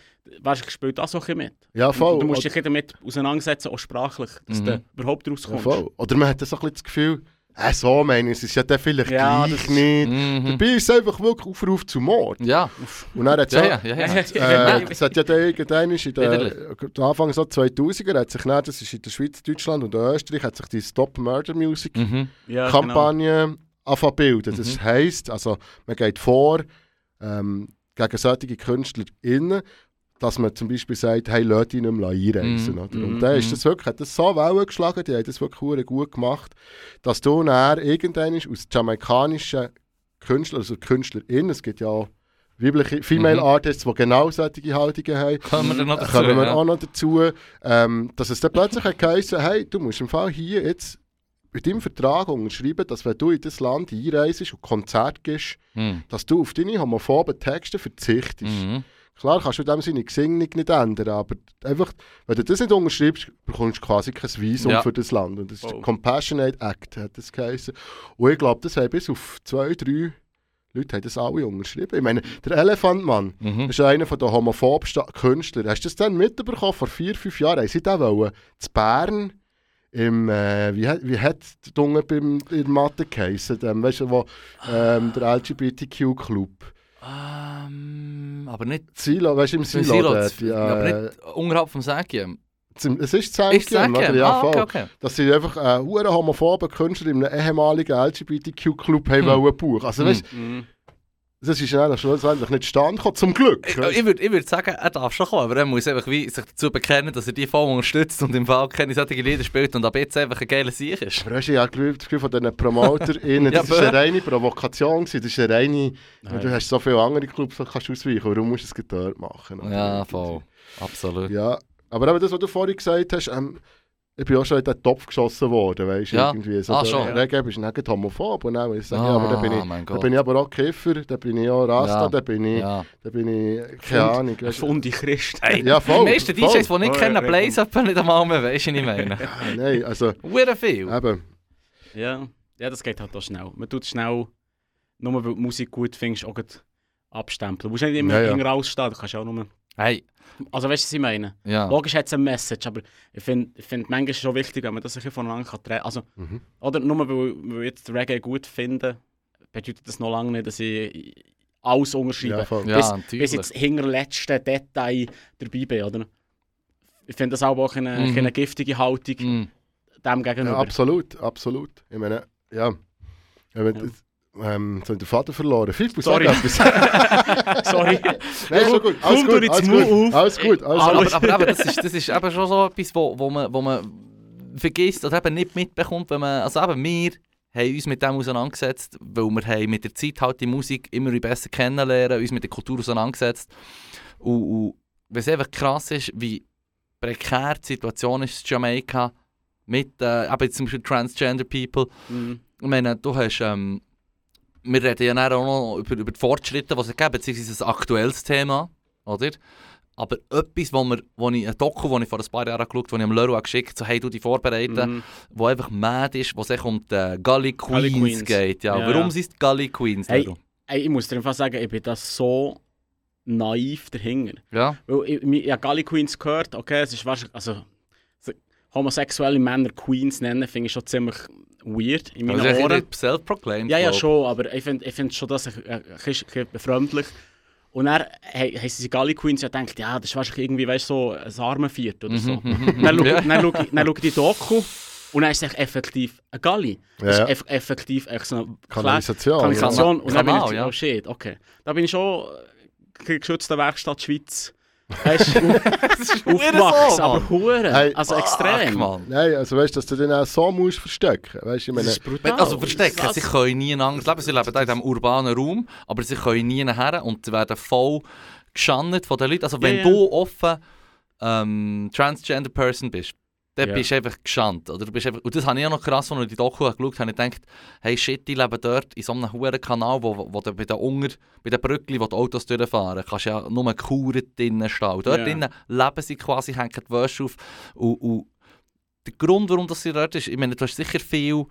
wahrscheinlich spielt das auch ein bisschen mit. ja voll. Du musst dich damit auseinandersetzen, auch sprachlich, dass Mhm. du überhaupt ja, rauskommst. voll. Oder man hat so ein bisschen das Gefühl, äh, so meine ich, es ist ja dann vielleicht Ja, gleich nicht. Mhm. Dabei ist es einfach wirklich Aufruf zum Mord. Ja, Und dann hat es ja, ja, ja. ja. <laughs> Äh, es hat ja dann irgendwann in der Anfang so 2000er hat sich dann, das ist in der Schweiz, Deutschland und Österreich, hat sich die Stop Murder Music Mhm. ja, Kampagne anfangen zu bilden. Das Mhm. heisst, also man geht vor ähm, gegen solche KünstlerInnen, dass man zum Beispiel sagt, hey, lass dich nicht mehr einreisen. Mhm. Oder? Und dann ist Mhm. das wirklich, hat das so Wellen geschlagen, die haben das wirklich gut gemacht, dass du dann irgendwann aus jamaikanischen Künstlern, also KünstlerInnen, es gibt ja auch weibliche Female Mhm. Artists, die genau solche Haltungen haben, Kommen wir noch dazu. kommen wir auch noch dazu, ähm, dass es dann plötzlich geheißen, hey, du musst im Fall hier jetzt in deinem Vertrag unterschreiben, dass wenn du in das Land einreist und Konzert gibst, Mhm. dass du auf deine homophoben Texte verzichtest. Mhm. Klar kannst du in dem Sinne die Gesinnung nicht ändern, aber einfach, wenn du das nicht unterschreibst, bekommst du quasi kein Visum Ja. für das Land. Und das ist der Oh. Compassionate Act, hat das geheißen. Und ich glaube, das haben bis auf zwei, drei Leute haben das alle unterschrieben. Ich meine, der Elefantmann, Mhm. ist einer der homophobsten Künstler. Hast du das dann mitbekommen? Vor vier, fünf Jahren haben sie den wollen. Zu Bern im, äh, wie, hat- wie hat der Dunge beim, in der Mathe geheißen? Dem, weißt du, wo, ähm, der LGBTQ-Club. Ähm, aber nicht Silo, weißt du, im Silo, Silo, dort, ja, aber nicht unterhalb vom zum- es ist Sägien? oder? Ja, ah, okay, okay. Dass sie einfach einen äh, homophoben Künstler in einem ehemaligen LGBTQ-Club haben Hm. wollen buchen. Also, Hm. weißt, Mhm. Das ist eigentlich schlussendlich nicht stand gekommen, zum Glück. Ich, ich würde ich würd sagen, er darf schon kommen, aber er muss einfach wie sich dazu bekennen, dass er die voll unterstützt und im Fall keine solche Lieder spielt und ab jetzt einfach ein geiler Sieg ist. Aber hast du ja das Gefühl von diesen PromoterInnen, <laughs> Ja, das war eine reine Provokation. Gewesen. Das ist eine reine... Nein. Du hast so viele andere Clubs, die kannst du ausweichen. Warum musst du es dort machen? oder? Ja, voll. Absolut. Ja, aber eben das, was du vorhin gesagt hast, ähm, ich bin auch schon in den Topf geschossen worden, weißt du, Ja. irgendwie. So, Ah, schon. Reggae ist nicht homophob. Und dann, ich sage, ja, aber da bin ich, Ah, bin ich aber auch Kiffer, da bin ich auch Rasta, Ja. da bin ich, ja. da bin ich, keine Fund- Ahnung. Du. Funde Christ. Hey, Ja, voll, Die meisten voll. DJs, die nicht Oh, kennen, ja, blaze etwa nicht einmal mehr, weißt du, was ich meine? Ah, Nein, also, Hure viel. eben, Ja. ja, das geht halt auch schnell. Man tut schnell, nur weil du die Musik gut findest, auch abstempeln. Du musst nicht immer Ja, ja. ja, rausstehen, du kannst auch nur... Hey, Also weißt du, was ich meine? ja. Logisch hat es eine Message, aber ich finde ich find, manchmal ist es schon wichtig, wenn man das ein bisschen voneinander kann trennen Also, mhm. oder nur weil, weil ich jetzt Reggae gut finde, bedeutet das noch lange nicht, dass ich alles unterschreibe. ja, voll. Ja, bis, natürlich. bis ins hinterletzte Detail dabei bin, oder? Ich finde das aber auch eine, Mhm. eine giftige Haltung Mhm. dem Ja, gegenüber. absolut, absolut. Ich meine, ja. Eben, Ja. das- Ähm, so den Vater verloren. Fifu, Sorry. <laughs> Sorry. <laughs> Nein, ist schon gut. Alles Komm gut, alles gut. Alles gut, alles Aber, gut. aber, aber, aber das, <laughs> ist, das ist eben schon so etwas, wo, wo, man, wo man vergisst oder eben nicht mitbekommt, wenn man, also eben wir haben uns mit dem auseinandergesetzt, weil wir haben mit der Zeit halt die Musik immer besser kennenlernen, uns mit der Kultur auseinandergesetzt und, und was einfach krass ist, wie prekär die Situation ist in Jamaika mit, äh, eben zum Beispiel Transgender People. Mhm. Ich meine, du hast, ähm, wir reden ja dann auch noch über, über die Fortschritte, die es gibt, beziehungsweise ein aktuelles Thema, oder? Aber etwas, wo, wir, wo ich, ein Doku, das ich vor ein paar Jahren geschaut habe, das ich am Leroy geschickt habe, so, hey, du die vorbereiten, Mhm. wo einfach mad ist, wo es um die Gully Queens, Gully Queens. geht. Ja. Ja, Warum ja. sind es die Gully Queens? Hey. Leroy? Ey, ich muss dir einfach sagen, ich bin da so naiv dahinter. Ja, Weil ich, ich, ich habe Gully Queens gehört, okay, es ist wahrscheinlich, also so homosexuelle Männer Queens nennen, finde ich schon ziemlich weird in meinen also ich Ohren. self-proclaimed. Ja, ja, schon, aber ich finde ich find schon das ein, bisschen befremdlich. Und dann hey, haben sie Gully Queens ja gedacht, ja, das ist wahrscheinlich irgendwie, weißt du, so ein Armenviert oder so. Mhm, dann schaue ja. ich, dann schaue ich, die Doku und dann ist es echt effektiv ein Gully. Das ist eff effektiv echt so eine Kanalisation. Kanalisation. Ja. Und dann bin ich Kanal, so, ja. oh shit, okay. Da bin ich schon geschützter Werkstatt Schweiz. Weißt du, auf- <laughs> aufgewachsen, so, aber Mann. hure, Hey, also extrem. Mann. Nein, also weißt du, dass du den auch so musst verstecken. Weißt Das meine, ist brutal. Also verstecken, Das- sie können nie anders leben. Sie leben da in diesem urbanen Raum, aber sie können nie nachher und sie werden voll geschandet von den Leuten. Also wenn ja. du offen ähm, Transgender Person bist, dann Ja. bist du einfach geschandt. Oder du bist einfach, und das habe ich auch noch krass, als ich die Doku geschaut habe, ich gedacht, hey shit, die leben dort in so einem hohen Kanal, wo, wo bei den Unger, bei den Brückli, wo die Autos durchfahren, kannst du ja nur Kuren drinnen stehen. Und Dort Ja. drinnen leben sie quasi, hängen die Wäsche auf. Und, und der Grund, warum das sie dort ist, ich meine, du hast sicher viel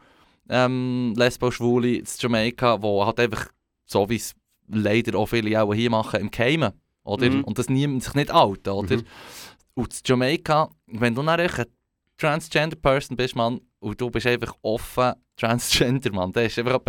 ähm, Lesbo, Schwule in Jamaika, wo halt einfach, so wie es leider auch viele auch hier machen, im Keimen, oder? Mhm. Und das niemand sich nicht outen, oder? Mhm. Und in Jamaika, wenn du eine Transgender Person bist, Mann, und du bist einfach offen Transgender, Mann, das ist einfach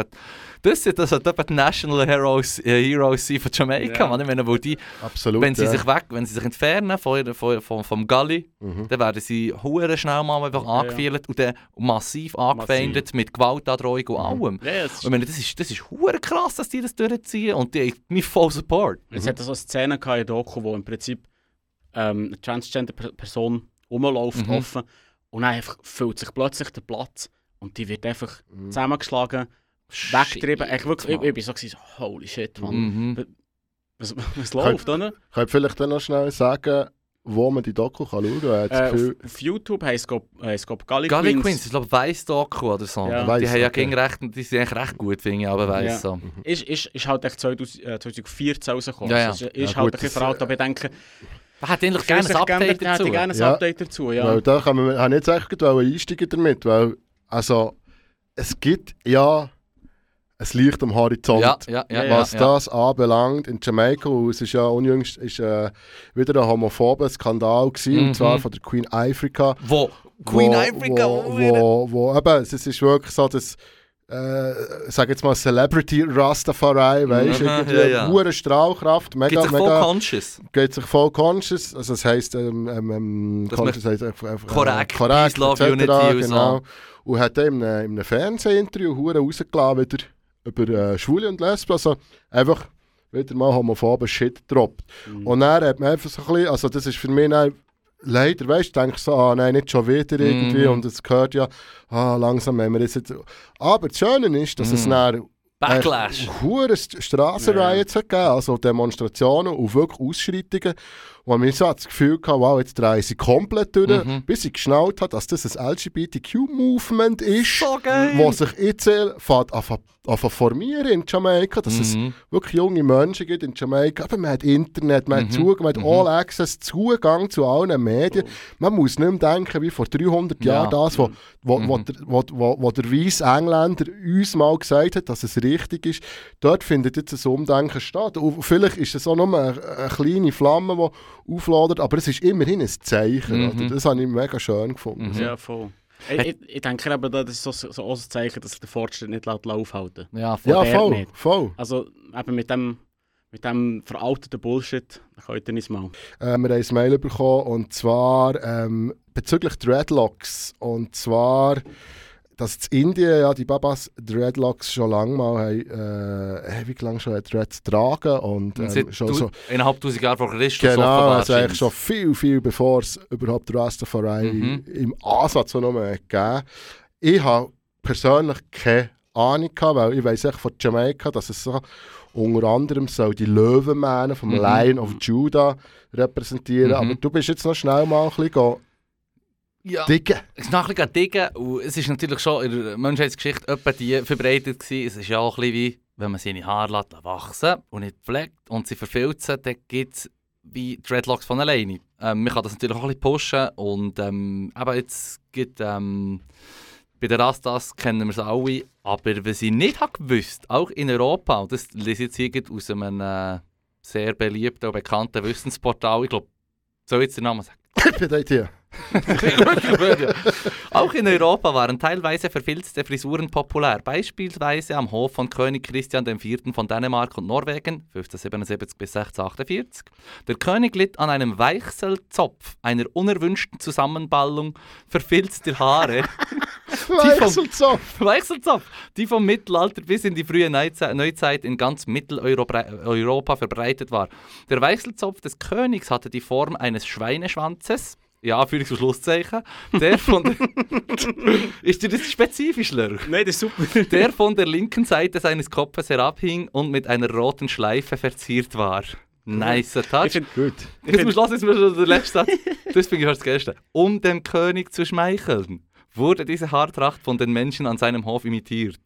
das sind das etwa die National Heroes, äh, Heroes von Jamaika, Ja. Mann. Ich meine, wo die, absolut. wenn sie ja. sich weg, wenn sie sich entfernen von, von, von, vom Gully, Mhm. dann werden sie hure schnell mal einfach Ja, ja. angefiedelt und dann massiv angefeindet mit Gewaltandrohung und allem. Ja, ja, Und ich meine, das ist, das ist hure krass, dass die das durchziehen und die haben mich voll Support. Es hat so eine Szene in Doku, wo im Prinzip ähm, eine Transgender-Person rumläuft, Mhm. offen, und dann einfach füllt sich plötzlich der Platz und die wird einfach Mhm. zusammengeschlagen, weggetrieben. Ich, wirklich, ich, ich bin so, gewesen, holy shit, Mann. Mhm. Was, was läuft, oder? Kann ich vielleicht dann noch schnell sagen, wo man die Doku kann schauen kann? Äh, Gefühl, auf, auf YouTube heisst es Gully, Gully Gully Queens. Queens, ich glaube Weiss Doku oder so. Ja. die haben ja okay. gegen recht, die sind eigentlich recht gut, finde ich, aber Weiss Ja. so. Ist, ist, ist halt echt 2000, äh, 2014 rausgekommen. Ja, ja. Also es ist Ja, halt gut, ein bisschen veraltet, aber ich denke, Hat eigentlich gerne ein Update hätte dazu. ich gerne ein Ja. Update dazu, ja. Weil da kann man, habe ich jetzt gerade einsteigen damit, weil also, es gibt ja ein Licht am Horizont. Ja, ja, ja. Ja, Was ja. das anbelangt in Jamaika, es ist ja unjüngst ist, äh, wieder ein homophober Skandal gewesen, Mhm. und zwar von der Queen Africa. Wo? Queen wo, Africa, wo, oh, wo, wo, eben, es ist wirklich so, dass äh, sag jetzt mal Celebrity Rastafari, weißt du, Mhm, irgendwie ja, ja. Strahlkraft, mega, sich voll mega, conscious. geht sich voll conscious, also das heisst, ähm, ähm, ähm, Dass conscious heisst einfach, einfach Korrekt, äh, korrekt, Love, etc., Unity und so. genau. Und hat dann in einem, in einem Fernsehinterview hure rausgelassen wieder über äh, Schwule und Lesben, also einfach wieder mal homophoben Shit droppt. Mhm. Und dann hat man einfach so ein bisschen, also das ist für mich dann, leider, weißt du, denke ich so, ah nein, nicht schon wieder irgendwie Mhm. und es gehört ja, ah langsam haben wir das jetzt. Aber das Schöne ist, dass es Mhm. dann Backlash. hure St- Strassenriots hat gegeben, also Demonstrationen und wirklich Ausschreitungen. Und man so hat das Gefühl gehabt, wow, jetzt drehen sie komplett durch, Mhm. bis ich geschnallt hat, dass das ein LGBTQ-Movement ist, So was sich jetzt fährt an an zu formieren in Jamaika, dass es Mhm. wirklich junge Menschen gibt in Jamaika. Aber man hat Internet, man hat, Mhm. Zugang, man hat Mhm. All Access, Zugang zu allen Medien. Man muss nicht mehr denken, wie vor 300 Ja. Jahren das, wo, wo, wo, Mhm. der, wo, wo, wo der weisse Engländer uns mal gesagt hat, dass es richtig ist. Dort findet jetzt ein Umdenken statt. Und vielleicht ist es auch nur eine, eine kleine Flamme, die aufladet, aber es ist immerhin ein Zeichen. Mhm. Oder? Das habe ich mega schön gefunden. Mhm. Ja, voll. Ich, ich, ich denke eben, das ist so, so auch ein Zeichen, dass sich der Fortschritt nicht laut aufhalten Ja, voll. Ja, voll, nicht. voll. Also eben mit dem, mit dem veralteten Bullshit, da könnt ihr nicht mal. Äh, wir haben ein Mail bekommen und zwar ähm, bezüglich Dreadlocks. Und zwar, dass in Indien ja die Babas Dreadlocks schon lange mal haben, äh, ewig lang schon Dreads tragen und ähm, Seit schon so eineinhalb tausend Jahre vor Christus Genau, also eigentlich schon viel, viel bevor es überhaupt Rastafari Mhm. im Ansatz noch mal gegeben Ich habe persönlich keine Ahnung gehabt, weil ich weiss echt von Jamaika, dass es so unter anderem soll die Löwenmähne vom Mhm. Lion of Judah repräsentieren. Mhm. Aber du bist jetzt noch schnell mal ein bisschen Ja. dicken. Es ist nachher ein Diggen und es ist natürlich schon in der Menschheitsgeschichte etwa die verbreitet gewesen. Es ist ja auch ein bisschen wie, wenn man seine Haare lässt wachsen und nicht pflegt und sie verfilzen, dann gibt es wie Dreadlocks von alleine. Ähm, man kann das natürlich auch ein bisschen pushen und ähm, aber jetzt gibt ähm, bei den Rastas kennen wir es alle, aber was ich nicht habe gewusst, auch in Europa, und das lese ich jetzt hier aus einem äh, sehr beliebten und bekannten Wissensportal, ich glaube, soll ich jetzt den Namen sagen? <laughs> Ich bin hier. Auch in Europa waren teilweise verfilzte Frisuren populär, beispielsweise am Hof von König Christian IV. von Dänemark und Norwegen 1577 bis 1648. Der König litt an einem Weichselzopf, einer unerwünschten Zusammenballung verfilzter Haare. <laughs> vom- Weichselzopf. Weichselzopf, die vom Mittelalter bis in die frühe Neuzei- Neuzeit in ganz Mitteleuropa Europa verbreitet war. Der Weichselzopf des Königs hatte die Form eines Schweineschwanzes. Ja, Führungs- und Schlusszeichen. Der von der <laughs> ist dir das spezifisch, Lörch? Nein, das ist super. Der von der linken Seite seines Kopfes herabhing und mit einer roten Schleife verziert war. Nice touch. Ich finde Gut. Jetzt musst du jetzt musst du den letzten Satz. Das finde ich fast das Geilste. Um dem König zu schmeicheln, wurde diese Haartracht von den Menschen an seinem Hof imitiert.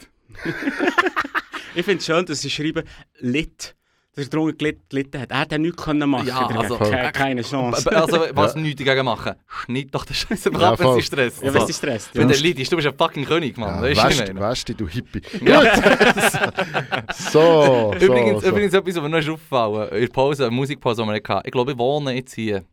<laughs> ich find es schön, dass sie schreiben, litt. Dass er darunter gelit- gelitten hat. Er hätte nichts können machen Ja, dagegen. also- Keine, keine Chance. B- Also, <laughs> was nichts dagegen machen? Schneid doch den Scheiß am Ja, ab, wenn sie Stress. Ja, wenn sie stresst. Wenn Ja. der Lied ist, du bist ein fucking König, Mann. Ja, weißt du, du, du Hippie. <laughs> so, <laughs> so, Übrigens, so. übrigens etwas, was mir noch ist aufgefallen in der Pause, eine Musikpause, die wir hatten. Ich glaube, ich wohne jetzt hier.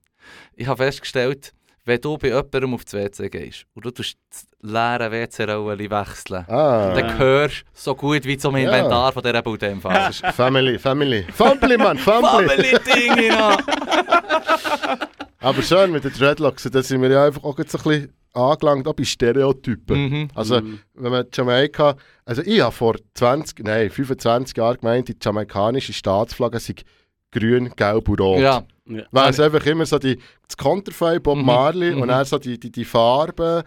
Ich habe festgestellt, wenn du bei jemandem auf das WC gehst und du tust das leere WC-Rollen wechseln, Ah, dann hörst du so gut wie zum Ja. Inventar von dieser Bude. <laughs> Family, Family. Family, Mann, Family. Family-Dinge noch! <laughs> Aber schön mit den Dreadlocks, da sind wir ja einfach auch jetzt ein bisschen angelangt, auch bei Stereotypen. Mhm. Also, wenn man Jamaika, also ich habe vor 20, nein, 25 Jahren gemeint, die jamaikanische Staatsflagge sei grün, gelb und rot. Ja, Ja. Weil es einfach immer so die, das Konterfei, Bob Mhm, Marley mhm. und dann so die, die, die Farben,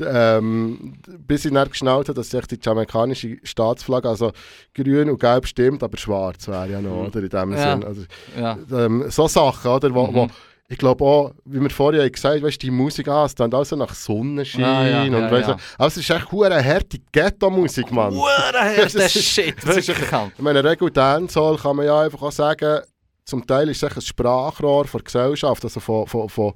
ähm, bis ich dann geschnallt habe, dass echt die jamaikanische Staatsflagge, also grün und gelb stimmt, aber schwarz wäre ja noch, Mhm. oder in dem Ja. Sinn. Also, ja. ähm, so Sachen, oder, wo, Mhm. wo ich glaube auch, wie wir vorher gesagt haben, weißt, die Musik an, es dann auch so nach Sonnenschein Ah, ja, und ja, weißt, ja. also es ist echt hure harte Ghetto-Musik, Mann. Hure <laughs> hart, der Das ist- Shit, wirklich. Ich meine, Regel Dancehall kann man ja einfach auch sagen, zum Teil ist es ein Sprachrohr der Gesellschaft, also von, von, von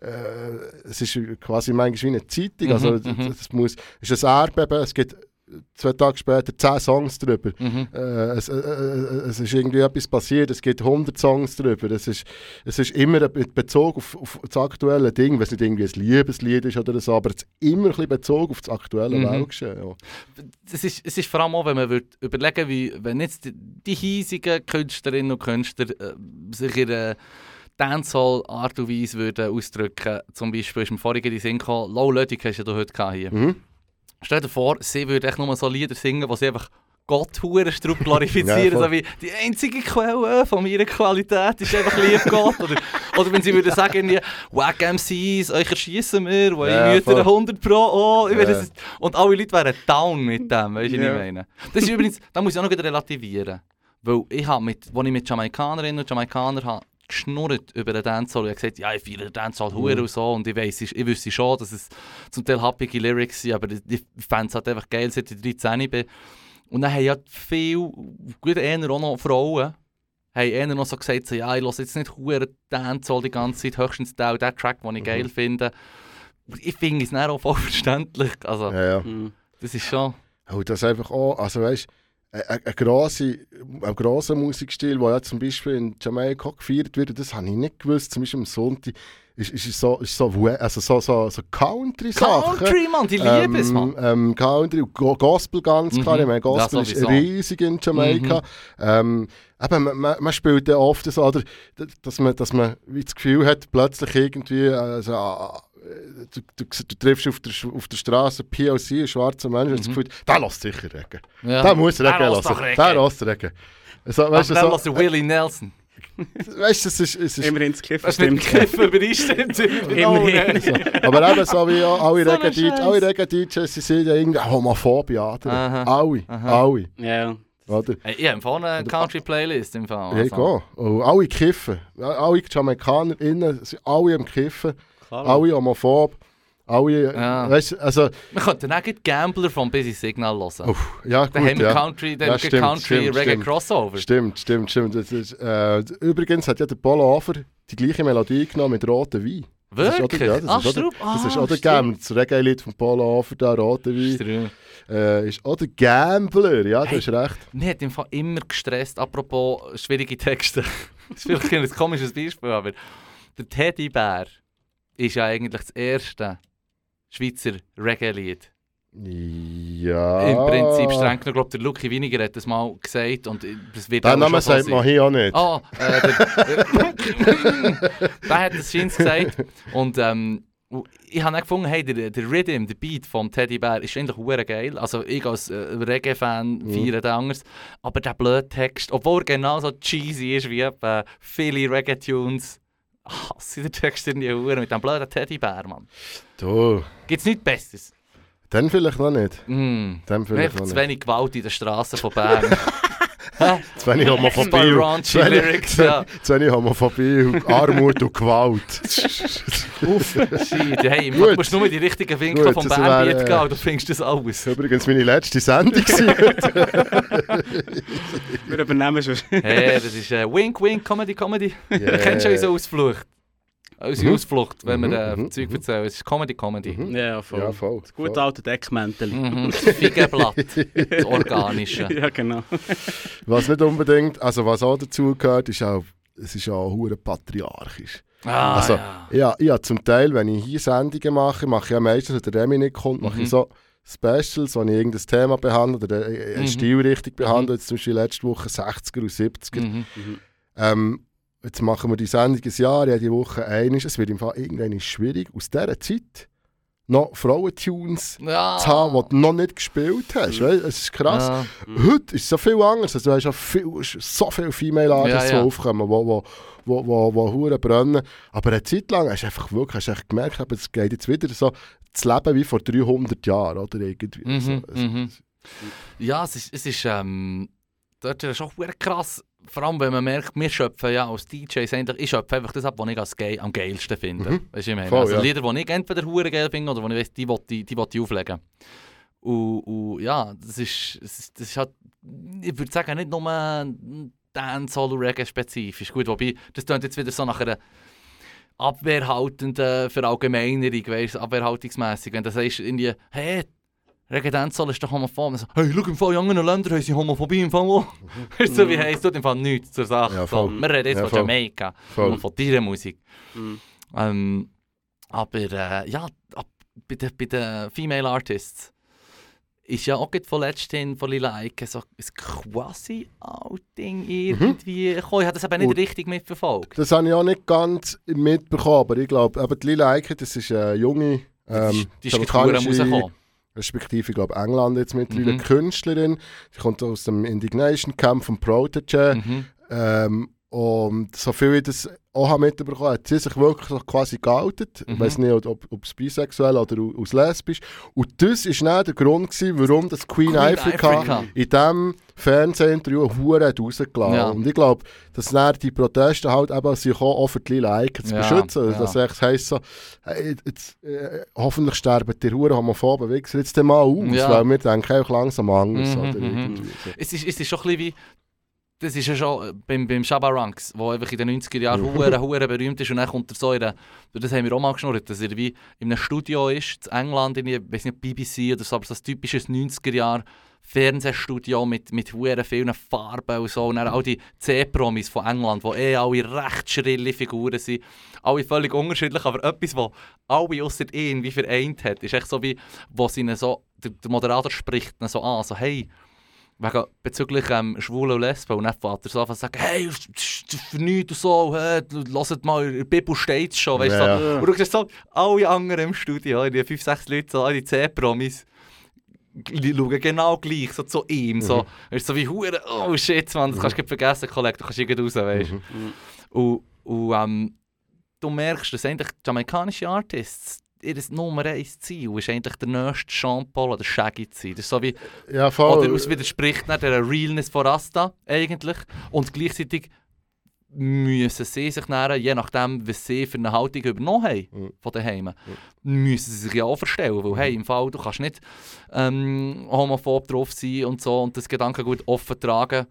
äh, es ist quasi manchmal wie eine Zeitung, also Mhm, mhm. es muss, es ist ein Erdbeben, es gibt zwei Tage später zehn Songs drüber. Mhm. Äh, es, äh, äh, es ist irgendwie etwas passiert, es gibt 100 Songs drüber. Es ist, es ist immer Be- Bezug auf, auf das aktuelle Ding, wenn es nicht irgendwie ein Liebeslied ist oder so, aber es ist immer ein bisschen Bezogen auf das aktuelle Mhm. Weltgeschehen. Ja. es ist, es ist vor allem auch, wenn man würd überlegen wie wenn jetzt die, die hiesigen Künstlerinnen und Künstler äh, sich ihre Dancehall-Art und Weise würden ausdrücken zum Beispiel ist mir vorhin in den Sinn gekommen, Low Ludwig hast du heute hier. Mhm. Stell dir vor, sie würde echt nur so Lieder singen, wo sie einfach Gott Hurenstrupp glorifizieren, <laughs> Ja, so wie die einzige Quelle von meiner Qualität ist einfach lieb Gott. Oder, oder wenn sie würden <laughs> sagen, irgendwie, Wack MCs, euch erschießen wir, wo Ja, ich müde voll. 100 Pro, oh, Ja. das, und alle Leute wären down mit dem, weißt du, was Ja. ich meine? Das ist übrigens, da muss ich auch noch relativieren, weil ich habe mit, als ich mit Jamaikanerinnen und Jamaikanern habe geschnurrt über den Dancehall und ich habe gesagt, ja, ich feiere den Dancehall Mhm. und so und ich weiss, ich, ich wüsste schon, dass es zum Teil happige Lyrics sind, aber die Fans halt einfach geil, seit ich 13 bin. Und dann haben ja viele, gut eher auch noch Frauen, haben eher noch so gesagt, so, ja, ich höre jetzt nicht hure Dancehall die ganze Zeit, höchstens den, den Track, den ich Mhm. geil finde. Ich finde es dann auch voll verständlich. Also, Ja, ja. Das ist schon... Und das einfach auch, also weißt ein, ein, grosse, ein grosser Musikstil, der ja zum Beispiel in Jamaika auch gefeiert wird, das habe ich nicht gewusst, zum Beispiel am Sonntag, ist, ist, so, ist so, also so, so, so Country-Sachen. Country, Mann, die liebe es, Mann. Ähm, Country und Go Gospel ganz klar. Mhm. Ich meine, Gospel ist riesig in Jamaika. Ähm, eben, man, man, spielt ja oft so, oder, dass man, dass man wie das Gefühl hat, plötzlich irgendwie, also, du, du, du triffst auf der, auf der Straße POC, einen schwarzen Menschen, mhm. das Gefühl, der lässt sicher Reggae. Ja. Der muss lässt lassen. Der lässt Reggae. Also, weißt du, Ach, so, so, Willie Nelson. <laughs> weißt du, es ist, es ist Immerhin das Kiffen stimmt. Kiffen übereinstimmt. <laughs> Immerhin. so. Aber eben so wie auch <laughs> alle So Reggae-DJs, sie sind ja irgendwie homophob, ja. Aha. Alle, alle, Ja, oder? Hey, ich habe vorne eine Country-Playlist im Fall. Ja, Also. go. Und alle kiffen. Ja, Alle Jamaikaner innen sind alle am Kiffen. Alle homophob. Alle, Ja. weißt du, also, Wir könnten auch Gambler vom Busy Signal hören. uff, ja gut, haben wir ja. Country, da Ja, stimmt, Country stimmt, Reggae stimmt. Crossover. Stimmt, stimmt, stimmt. Ist, äh, übrigens hat ja der Polo Hafer die gleiche Melodie genommen mit rotem Wein. Wirklich? der- ja, das ah, ist auch der- Strupp? Das ah, ist auch der stimmt. Gambler, das Reggae-Lied von Polo Hafer, da, roter Wein. Äh, ist auch der Gambler, ja, du Hey. hast recht. Mich hat im Fall immer gestresst, apropos schwierige Texte. <laughs> das ist vielleicht ein komisches Beispiel, aber der Teddybär ist ja eigentlich das erste Schweizer Reggae-Lied. Ja. Im Prinzip streng genommen, glaube der Lucky Winiger hat das mal gesagt und das wird Den Namen sagt man hier auch nicht. Ah, äh, der, <laughs> der hat das Schins gesagt. Und ähm, ich habe auch gefunden, hey, der, der Rhythm, der Beat vom Teddybär ist eigentlich hure geil. Also ich als äh, Reggae-Fan Mhm. feiere den anders. Aber der blöde Text, obwohl er genauso cheesy ist wie etwa viele Reggae-Tunes, hasse den Text irgendwie hure mit dem blöden Teddybär, Mann. Du, Gibt's nichts Besseres? dann vielleicht noch nicht. Mm. Dann vielleicht noch zu nicht. wenig Gewalt in den Straßen von Bern. <laughs> <laughs> Ein Homophobie. wenig- Lyrics, ja. <laughs> Zu wenig Homophobie, Armut und Gewalt. <laughs> Shit, hey, Gut. du musst nur die richtigen Winkel Gut, vom wär, äh, gehen, und du findest das alles. Das war übrigens meine letzte Sendung. Wir übernehmen schon. Hey, das ist äh, Wink, Wink, Comedy, Comedy. Yeah. Du kennst schon unsere Ausflucht. Unsere Mhm. Ausflucht, wenn Mhm, wir äh, mhm, Zeug mhm. erzählen. Es ist Comedy, Comedy. Mhm. Ja, voll. ja, voll. Das gute voll. alte Deckmäntel. Mhm. <laughs> Das Feigenblatt, das Organische. <laughs> Ja, genau. Was nicht unbedingt, also was auch dazu gehört, ist auch, es ist auch hure patriarchisch. Ah, Also, ja. Ja, ja, zum Teil, wenn ich hier Sendungen mache, mache ich ja meistens, wenn der Remi nicht kommt, mache Mhm. ich so Specials, wo ich irgendein Thema behandle oder eine Mhm. Stilrichtung behandle. Jetzt zum Beispiel letzte Woche 60er und 70er. Mhm. Ähm, jetzt machen wir die Sendung ein Jahr, jede Woche eines. Es wird im Fall irgendwann schwierig, aus dieser Zeit noch Frauentunes Ja. zu haben, die du noch nicht gespielt hast. Mhm. Es ist krass. Ja. Heute ist es so viel anders. Also, du hast ja viel, so viele Female Artists, Ja, ja. die aufkommen, die wo, wo, wo, wo Huren brennen. Aber eine Zeit lang hast du einfach wirklich hast du echt gemerkt, aber es geht jetzt wieder so das Leben wie vor 300 Jahren. Oder irgendwie. Mhm, so. Mhm. Ja, es ist, es ist ähm, dort ist auch krass. Vor allem, wenn man merkt, wir schöpfen ja als DJs eigentlich, ich schöpfe einfach das ab, was ich als geil, am geilsten finde. Mhm. Weißt du, ich meine? Voll, also ja. Lieder, die ich entweder hure geil finde oder wo ich weiss, die will ich, die will ich auflegen. Und, und ja, das ist, das ist, halt, ich würde sagen, nicht nur Dancehall und Reggae spezifisch. Gut, wobei, das klingt jetzt wieder so nach einer abwehrhaltenden Verallgemeinerung, weißt abwehrhaltungsmässig. Wenn du sagst, irgendwie, hey, Dancehall ist doch homophob. So, hey, schau, im Fall in anderen Ländern haben sie Homophobie im Fall auch. <laughs> Weißt du, so wie heisst, tut im Fall nichts zur Sache. Ja, so, wir reden jetzt Ja, von. Jamaika Voll. und von deiner Musik. Mhm. Ähm, aber äh, ja, ab, bei den bei den Female Artists ist ja auch von letzthin von Lila Eike so ein quasi Outing irgendwie gekommen. Ich habe das eben nicht Und- richtig mitverfolgt. Das habe ich auch nicht ganz mitbekommen, aber ich glaube, eben die Lila Eike, das ist eine junge, ähm, die ist amerikanische, rausgekommen. Respektive, ich glaube, England jetzt mittlerweile, Mhm. Künstlerin. Die kommt aus dem Indignation Camp von Protege. Mhm. Ähm, und so viel ich das auch habe mitbekommen hat sie sich wirklich so quasi geoutet. Ich Mhm. weiß nicht, ob, ob es bisexuell oder au- aus lesbisch Und das war dann der Grund, gewesen, warum das Queen, Queen Africa, Africa. in diesem Fernsehinterview Hure hat rausgelassen Ja. Und ich glaube, dass dann die Proteste halt eben sich auch für die Icon zu Ja, beschützen. ja. Dass es heisst so, hey, jetzt, äh, hoffentlich sterben die Hure homophoben Wichser jetzt mal aus, Ja. weil wir denken auch langsam anders. Mhm, oder mhm. so. Es ist, es ist schon ein bisschen wie. Das ist ja schon äh, beim, beim Shabba Ranks, wo einfach in den 90er Jahren hure <laughs> hure berühmt ist und dann kommt er so in eine, das haben wir auch mal geschnurrt, dass er wie in einem Studio ist, in England, in, ich weiß nicht, BBC oder so, aber so ein typisches 90er Jahr Fernsehstudio mit, mit hure vielen Farben und so. Und dann all die C-Promis von England, die eh alle recht schrille Figuren sind, alle völlig unterschiedlich, aber etwas, was alle außer ihn wie vereint hat, ist echt so wie, wo sie so, der, der Moderator spricht ihn so an, so hey, wegen, bezüglich ähm, Schwulen und Lesben. Und dann fährt er so an zu sagen, hey, für nichts und so, hey, hört mal, in der Bibel steht es schon, weißt. Ja, so. ja. Und du siehst so, alle anderen im Studio, die 5, 6 Leute, so, alle 10 Promis, die schauen genau gleich so zu ihm. So, Mhm. weißt du, so wie Hure, oh shit, man, das kannst du nicht vergessen, Kollege, du kannst irgendwie raus, weißt du. Mhm. Und, und ähm, du merkst, dass eigentlich jamaikanische Artists, ihr Nummer 1 Ziel ist eigentlich der nächste Jean Paul oder Shaggy zu sein. Das ist so wie, Ja, voll. oder es widerspricht nicht der Realness von Rasta eigentlich. Und gleichzeitig müssen sie sich dann, je nachdem, was sie für eine Haltung übernommen haben Mhm. von daheim, müssen sie sich ja auch verstellen. Weil hey, im Fall, du kannst nicht ähm, homophob drauf sein und so und das Gedankengut offen tragen,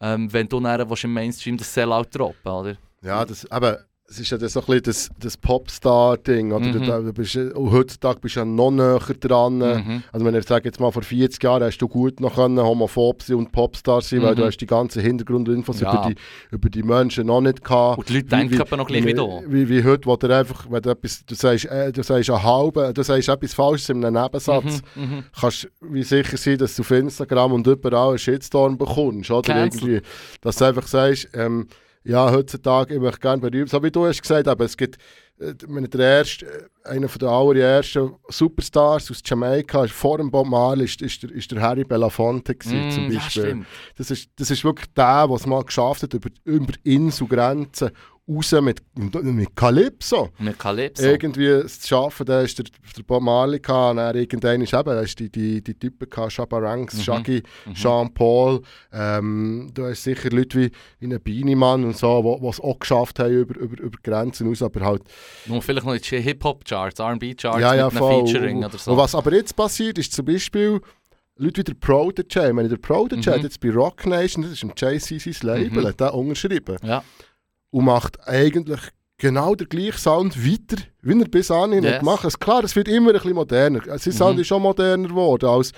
ähm, wenn du willst im Mainstream das Sellout droppen, oder? Ja, das, aber es ist ja das so ein bisschen das, das Popstar-Ding. Oder? Du, Mhm. du bist, und heutzutage bist du ja noch näher dran. Mhm. Also wenn ich sage jetzt mal, vor 40 Jahren hast du gut noch können homophob sein und Popstar sein, weil Mhm. du hast die ganzen Hintergrundinfos Ja. über, die, über die Menschen noch nicht gehabt. Und die Leute denken aber noch gleich wie du. Wie, wie heute, wo du einfach, wenn du etwas, du sagst, äh, du sagst einen halben, du sagst etwas Falsches in einem Nebensatz, Mhm, mhm. kannst du wie sicher sein, dass du auf Instagram und überall einen Shitstorm bekommst, oder? Cancel. Irgendwie, dass du einfach sagst, ähm, ja, heutzutage, ich möchte gerne berühmt, so wie du hast gesagt, aber es gibt, äh, meine, der erste, äh, einer von der allerersten Superstars aus Jamaika, vor dem Bob Marley, ist, ist, der, ist der Harry Belafonte gewesen, zum Mm, ja, Beispiel. stimmt. Das ist, das ist wirklich der, der es mal geschafft hat, über, über Inselgrenzen raus mit, mit Calypso. Mit Calypso. Irgendwie es zu schaffen, da ist der, der Bob Marley und dann irgendwann ist eben, da ist die, die, die Typen gehabt, Shabba Ranks, Mhm. Shaggy, Mhm. Jean Paul, ähm, du hast sicher Leute wie, wie ein Beanie-Mann und so, die es auch geschafft haben über, über, über Grenzen aus, aber halt, Nur vielleicht noch in die Hip-Hop-Charts, R&B-Charts ja, ja, mit einem voll. Featuring oder so. und was aber jetzt passiert, ist zum Beispiel Leute wie der Prodigy, ich meine, der Prodigy Mhm. hat jetzt bei Rock Nation, das ist im JC sein Label, Mhm. hat unterschrieben ja. Und macht eigentlich genau den gleichen Sound weiter, wie er bis anhin Yes. gemacht hat. Klar, es wird immer ein bisschen moderner. Sein Mhm. Sound ist schon moderner geworden als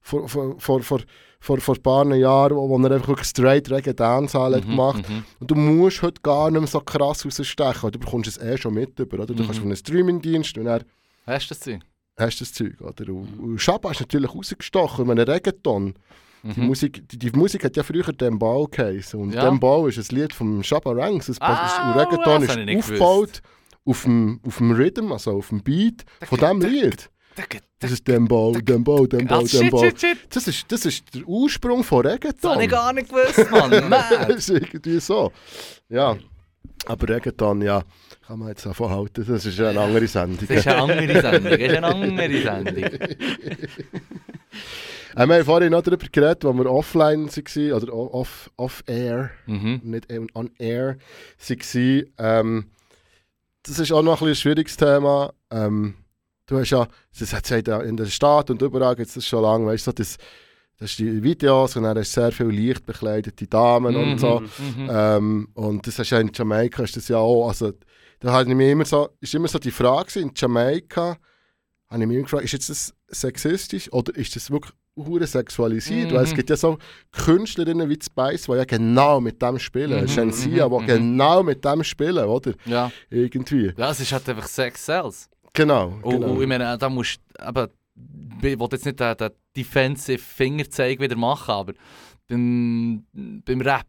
vor, vor, vor, vor, vor, vor ein paar Jahren, wo, er einfach wirklich straight Reggae hat Mhm, gemacht mhm. Und du musst heute gar nicht mehr so krass rausstechen, du bekommst es eh schon mit über, oder? Du Mhm. kannst von einem Streamingdienst und Hast du das Zeug? hast du das Zeug, oder? Und, und Shabba ist natürlich rausgestochen, ich meine, Reggaeton, die, Mhm. Musik, die, die Musik hat ja früher Dembal geheißen und Ja. Dembal ist ein Lied vom Shabba Ranks, das Ah, Reggaeton das hab ich nicht ist aufgebaut auf dem, auf dem Rhythm, also auf dem Beat von diesem Lied. Das ist Ah, shit, Dembal. shit, shit. Das ist, das ist der Ursprung von Das habe Reggaeton. ich gar nicht gewusst, Mann. <laughs> das ist irgendwie so. Ja, aber Reggaeton, ja, kann man jetzt davon halten. Das ist eine andere Sendung. Das ist eine andere Sendung. Das ist eine andere Sendung. <laughs> Äh, wir haben vorhin noch darüber geredet, wo wir offline waren, oder o- off, off-air, Mhm. nicht on- on-air waren. Ähm, das ist auch noch ein, ein schwieriges Thema. Ähm, du hast ja, das hat ja in der Stadt und überall gibt es das schon lange, weißt du, das, das ist die Videos und dann hast du sehr viele leicht bekleidete Damen und so. Mhm. Ähm, und das ist ja in Jamaika ist das ja auch, also da habe ich mir immer so, ist immer so die Frage in Jamaika, habe ich mich immer gefragt, ist jetzt das sexistisch oder ist das wirklich hure sexualisiert? Weil es Mhm. gibt ja so Künstlerinnen wie Spice, die ja genau mit dem spielen, Mhm, Shensia, mhm, die mhm. genau mit dem spielen, oder? Ja. Irgendwie. ja, es ist halt einfach Sex Sales. Genau, Und, genau. und ich meine, da musst du, aber ich will jetzt nicht den, den Defensive Fingerzeig wieder machen, aber beim, beim Rap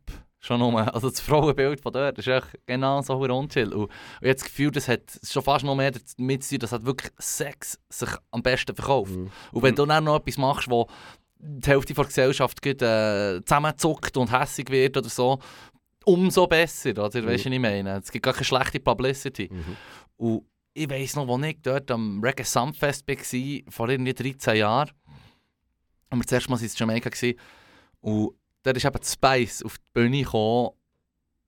schon nur, also das Frauenbild von dort ist echt genau so unchill. Und, und ich habe das Gefühl, das hat schon fast noch mehr damit zu tun, dass wirklich Sex sich am besten verkauft. Mhm. Und wenn du dann noch etwas machst, wo die Hälfte der Gesellschaft äh, zusammenzuckt und hässig wird oder so, umso besser, oder? Weißt du, was ich meine? Es gibt gar keine schlechte Publicity. Mhm. Und ich weiss noch, als ich dort am Reggae Sumfest war, vor irgendwie 13 Jahren, haben wir das erste Mal in gewesen, und da ist eben Spice auf die Bühne gekommen.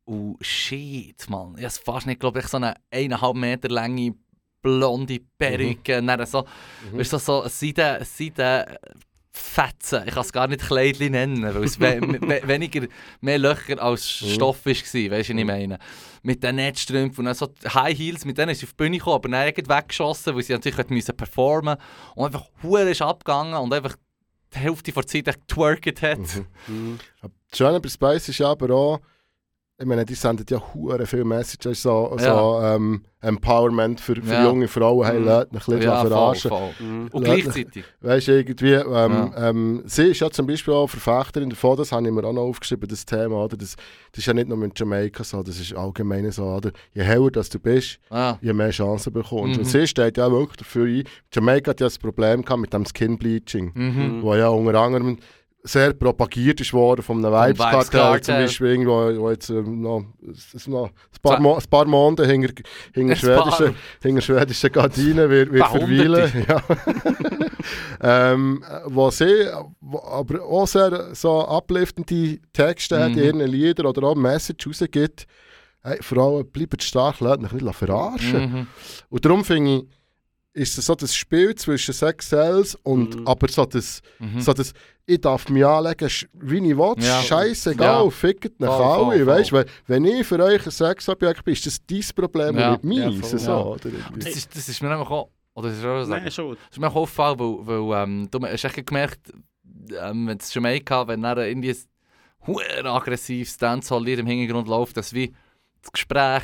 Und shit, man, ich habe fast nicht, glaube ich, so eine eineinhalb Meter lange blonde Perücke, und dann so, Mhm. weißt du, so Seiden, Seiden Fetzen, ich kann es gar nicht Kleidchen nennen, weil es we we weniger, mehr Löcher als Mhm. Stoff war, weißt du, was ich meine? Mit den Netzstrümpfen und so. High Heels, mit denen ist sie auf die Bühne gekommen, aber dann irgendwie weggeschossen, weil sie natürlich müssen performen und einfach Hure ist abgegangen und einfach die Hälfte der Zeit getwerkt hat. Mhm. Aber Das Schöne bei Spice ist aber auch, ich meine, die senden ja hure viele Messages, so, Ja. so ähm, Empowerment für, für Ja. junge Frauen, hey, Mhm. lasst mich ein Ja, voll, verarschen. voll. Mhm. Und gleichzeitig. Weißt du, irgendwie, ähm, ähm, sie ist ja zum Beispiel auch Verfechterin davon, das habe ich mir auch noch aufgeschrieben, das Thema, oder? Das, das ist ja nicht nur mit Jamaika so, das ist allgemein so, oder? Je heller dass du bist, Ah. je mehr Chancen bekommst. Mhm. Und sie steht ja wirklich dafür ein. Jamaika hat ja das Problem gehabt mit dem Skin Bleaching, Mhm. wo ja unter anderem sehr propagiert ist worden von einem Cartel. zum Beispiel, irgendwo, wo jetzt ähm, noch, noch ein, paar Mo ein paar Monate hinter, hinter, schwedischen, hinter schwedischen Gardinen wird, wird verweilen. <laughs> Ja. ähm, äh, wo sie wo, aber auch sehr so upliftende Texte hat in Mhm. ihren Liedern oder auch Message rausgibt. Hey, Frauen, bleibt stark, lasst euch nicht verarschen. Mhm. Und darum finde ich, ist so das Spiel zwischen Sex Sales und Mhm. aber so das, Mhm. so das, ich darf mich anlegen, wie ich will, Ja. scheißegal, Ja. fickt nach Voll, voll, alle, weißt voll. du, wenn ich für euch ein Sexobjekt bin, ist das dein Problem Ja. und nicht Ja, meins, voll. so, Ja. oder? Das ist, das ist mir nämlich auch... Oder das ist auch. Nein, schon. Das ist mir auch aufgefallen, weil, weil ähm, du hast echt gemerkt, ähm, wenn es Jamaika, wenn dann irgendwie ein huere aggressives Dancehall-Lied im Hintergrund läuft, dass wie das Gespräch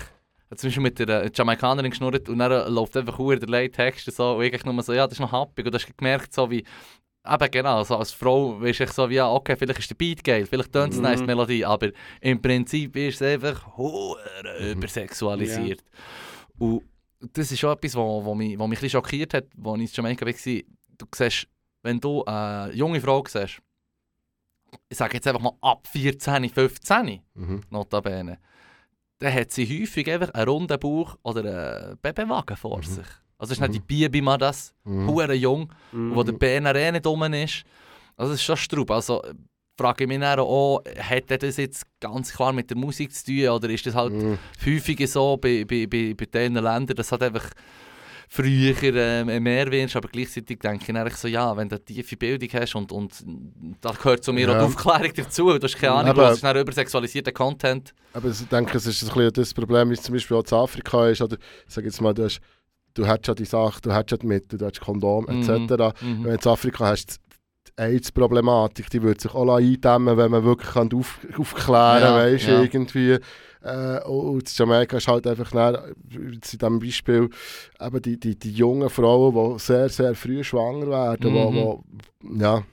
hat zum Beispiel mit der äh, Jamaikanerin geschnurrt und dann läuft einfach huere der Leittext so und ich nur so, ja, das ist noch happig und du hast gemerkt, so wie Eben genau, so als Frau weisst du so wie, ja, okay, vielleicht ist der Beat geil, vielleicht tönt es Mhm. nice, die Melodie, aber im Prinzip ist es einfach hure übersexualisiert. Und das ist schon etwas, wo, wo, mich, wo mich ein bisschen schockiert hat, als ich in Jamaika war. Du siehst, wenn du eine junge Frau siehst, ich sage jetzt einfach mal ab 14, 15, Mhm. notabene, dann hat sie häufig einfach einen runden Bauch oder einen Babywagen vor Mhm. sich. Also ist nicht Mhm. die Bibi mal das, Mhm. jung, Mhm. wo der BNR eh nicht rum ist. Also das ist schon Strub. Also äh, frage ich mich dann auch, hat das jetzt ganz klar mit der Musik zu tun oder ist das halt Mhm. häufig so bei, bei, bei, bei diesen Ländern, dass halt einfach früher ähm, mehr wirst, aber gleichzeitig denke ich eigentlich so, ja, wenn du eine tiefe Bildung hast und, und da gehört zu mir Ja. auch die Aufklärung dazu, du hast keine Ahnung, Aber- du hast übersexualisierten Content. Aber ich denke, es ist ein bisschen das Problem, wie es zum Beispiel auch in Afrika ist, oder sage jetzt mal, du hast, du hast ja die Sache, du hast ja die Mittel, du hast Kondom Mhm. etc. Mhm. Wenn du in Afrika hast, die AIDS-Problematik, die würde sich auch eindämmen, wenn man wirklich kann auf, aufklären Ja, kann, weißt du, ja. irgendwie. Äh, und in Jamaika ist halt einfach dann, in diesem Beispiel eben die, die, die jungen Frauen, die sehr, sehr früh schwanger werden, Mhm. wo, wo, ja,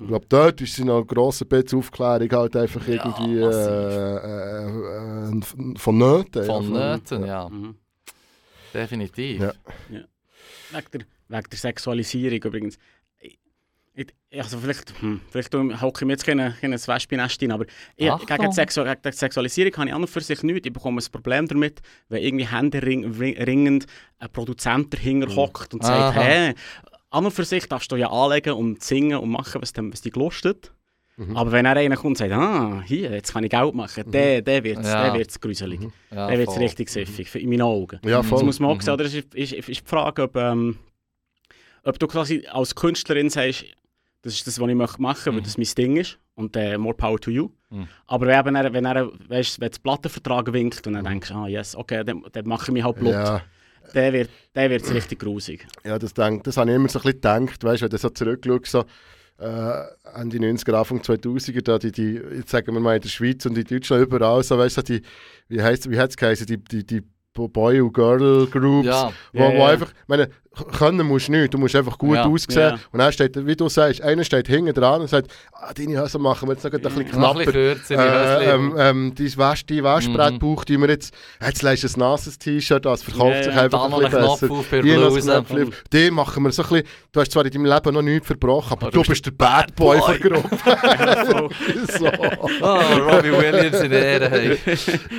ich glaube, dort ist sie noch ein grosser bisschen Aufklärung halt einfach Ja, irgendwie äh, äh, äh, von Nöten. Von ja, Nöten, ja, Mhm. definitiv. Ja. Wegen der, wegen der Sexualisierung übrigens. Also vielleicht, hm, vielleicht hocke ich mir jetzt kein, kein Wespennest aber ich, gegen, die Sexu gegen die Sexualisierung habe ich an und für sich nichts. Ich bekomme ein Problem damit, wenn irgendwie händeringend ein Produzent dahinter hockt und sagt, hey, an und für sich darfst du ja anlegen und singen und machen, was, dem, was dich gelustet. Mhm. Aber wenn er einer kommt und sagt, ah, hier, jetzt kann ich Geld machen, der, der wird es Ja. der wird's gruselig. Mhm. Ja, der wird es richtig siffig, für- in meinen Augen. Ja, Mhm. voll. Das muss man auch Mhm. sehen, oder? Ist, ist, ist die Frage, ob, ähm, ob du quasi als Künstlerin sagst, das ist das, was ich möchte machen weil Mhm. das mein Ding ist und äh, more power to you. Mhm. Aber wenn er, wenn er weißt, wenn der Plattenvertrag winkt und dann denkst du, ah yes, okay, dann, dann mache ich mich halt Blut, Ja, der wird der wird's richtig grusig. ja das, denk, das habe ich immer so ein bisschen gedacht, weißt, wenn du so zurückschaust, so, äh, Ende 90er, Anfang 2000er, da die, die, jetzt sagen wir mal in der Schweiz und in Deutschland überall, so, weißt, so die, wie heisst wie hat's geheißen, die, die, die Boy- und Girl-Groups, Ja, wo, Ja, wo ja. einfach, meine, können musst du nicht, du musst einfach gut Ja. aussehen Ja. und dann steht, wie du sagst, einer steht hinten dran und sagt, ah, deine Hose machen wir jetzt noch ein bisschen noch ein knapper. bisschen kürzer, die Äh, ähm, ähm, dein Wasch, die Waschbrett Mhm. braucht die wir jetzt. Jetzt leist ein nasses T-Shirt, das verkauft Ja, sich einfach ein bisschen besser. bei Die Bluse. Die machen wir so ein bisschen. Du hast zwar in deinem Leben noch nichts verbrochen, aber Aber du bist der Bad Boy Boy. der Gruppe. <laughs> so. Oh, Robbie Williams in der Ehre. Hey.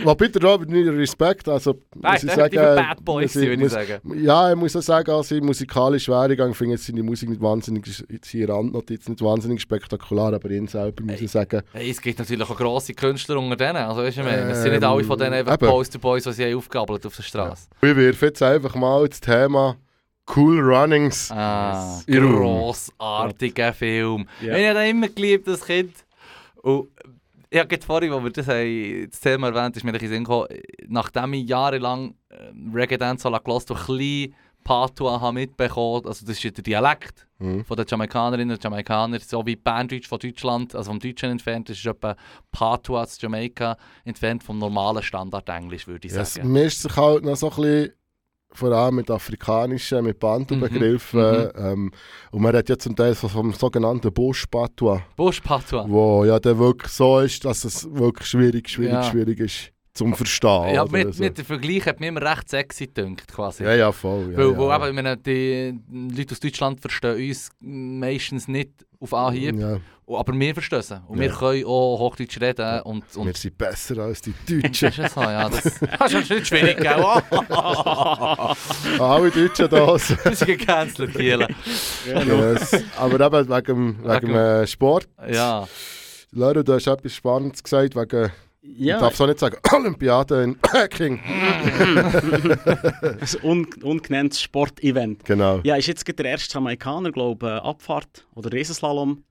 Was bitte Robert, nicht Respekt. Also, Nein, muss ich sagen, Bad Boy muss würde ich sagen. Ja, ich muss auch sagen, also im musikalischen Werdegang finde ich jetzt seine Musik nicht wahnsinnig, seine Randnotiz nicht wahnsinnig spektakulär, aber ihn selber muss ich sagen, Hey, es gibt natürlich auch grosse Künstler unter denen. Also, weißt du, ich meine, es sind nicht Ähm, alle von denen einfach eben. Posterboys, die sie haben aufgabelt auf der Straße. ich werfe jetzt einfach mal das Thema Cool Runnings. Ah, grossartiger Film. Ja. Ich habe immer geliebt, das Kind. Und ich habe gerade vorhin, als wir das, haben, das Thema erwähnt ist mir ein Sinn gekommen, nachdem ich jahrelang ähm, Reggae Dancehall gehört habe, ein bisschen Patois habe mitbekommen, also das ist ja der Dialekt Mhm. von den Jamaikanerinnen und Jamaikaner, so wie Berndeutsch von Deutschland, also vom Deutschen entfernt, das ist etwa Patois aus Jamaika entfernt vom normalen Standard-Englisch, würde ich Ja, es sagen. mischt sich halt noch so ein bisschen, vor allem mit afrikanischen, mit Bantu-Begriffen. Mhm, Ähm, und man redet ja zum Teil so vom sogenannten Busch-Patois, Busch Patois. wo ja dann wirklich so ist, dass es wirklich schwierig, schwierig, Ja. schwierig ist zum Verstehen. Ja, mit, so. mit der Vergleich hat mir immer recht sexy gedünkt, quasi. ja, ja, voll. Ja, weil, ja. weil eben, meine, die Leute aus Deutschland verstehen uns meistens nicht auf Anhieb, ja, aber wir verstehen sie. Und wir Ja. können auch Hochdeutsch reden und, und wir sind besser als die Das Deutschen. ist ja so, ja. Das, <laughs> <laughs> das ist nicht schwierig, gell? Alle Deutschen da. sind- Wir sind gecancelt, Kiel. yes. Aber eben wegen, wegen, Wegen- äh, Sport. Ja. Leru, du hast etwas Spannendes gesagt, wegen, ich Ja, darf es auch nicht sagen, <coughs> Olympiade in <coughs> Peking. ein un ungenanntes Sportevent. Genau. Ja, ist jetzt gerade der erste Jamaikaner, glaube ich, Abfahrt oder Riesenslalom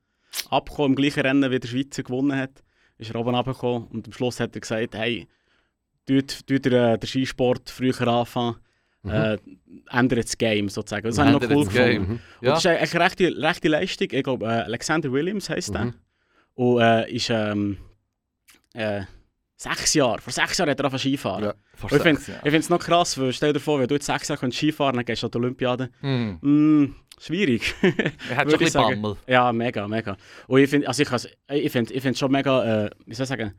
abgekommen, im gleichen Rennen wie der Schweizer gewonnen hat. Ist er oben abgekommen und am Schluss hat er gesagt, hey, tut, tut ihr, äh, den Skisport früher anfangen, Mhm. äh, ändert das Game sozusagen. Das habe ich noch cool gefunden. Mhm. Und Ja. das ist eigentlich eine rechte, rechte Leistung. Ich glaube, äh, Alexander Williams heisst der. Mhm. Und äh, ist ähm, äh, sechs Jahre, vor sechs Jahren hat er angefangen Skifahren. Ja. Vor Ich finde es noch krass, weil stell dir vor, wenn du jetzt sechs Jahre Skifahren kannst, dann gehst du an die Olympiade. Hm. Mm, schwierig. <laughs> Er hat schon ein bisschen. Bammel. ja, mega, mega. Und ich finde also ich, ich find, ich find schon mega, äh, wie soll ich sagen,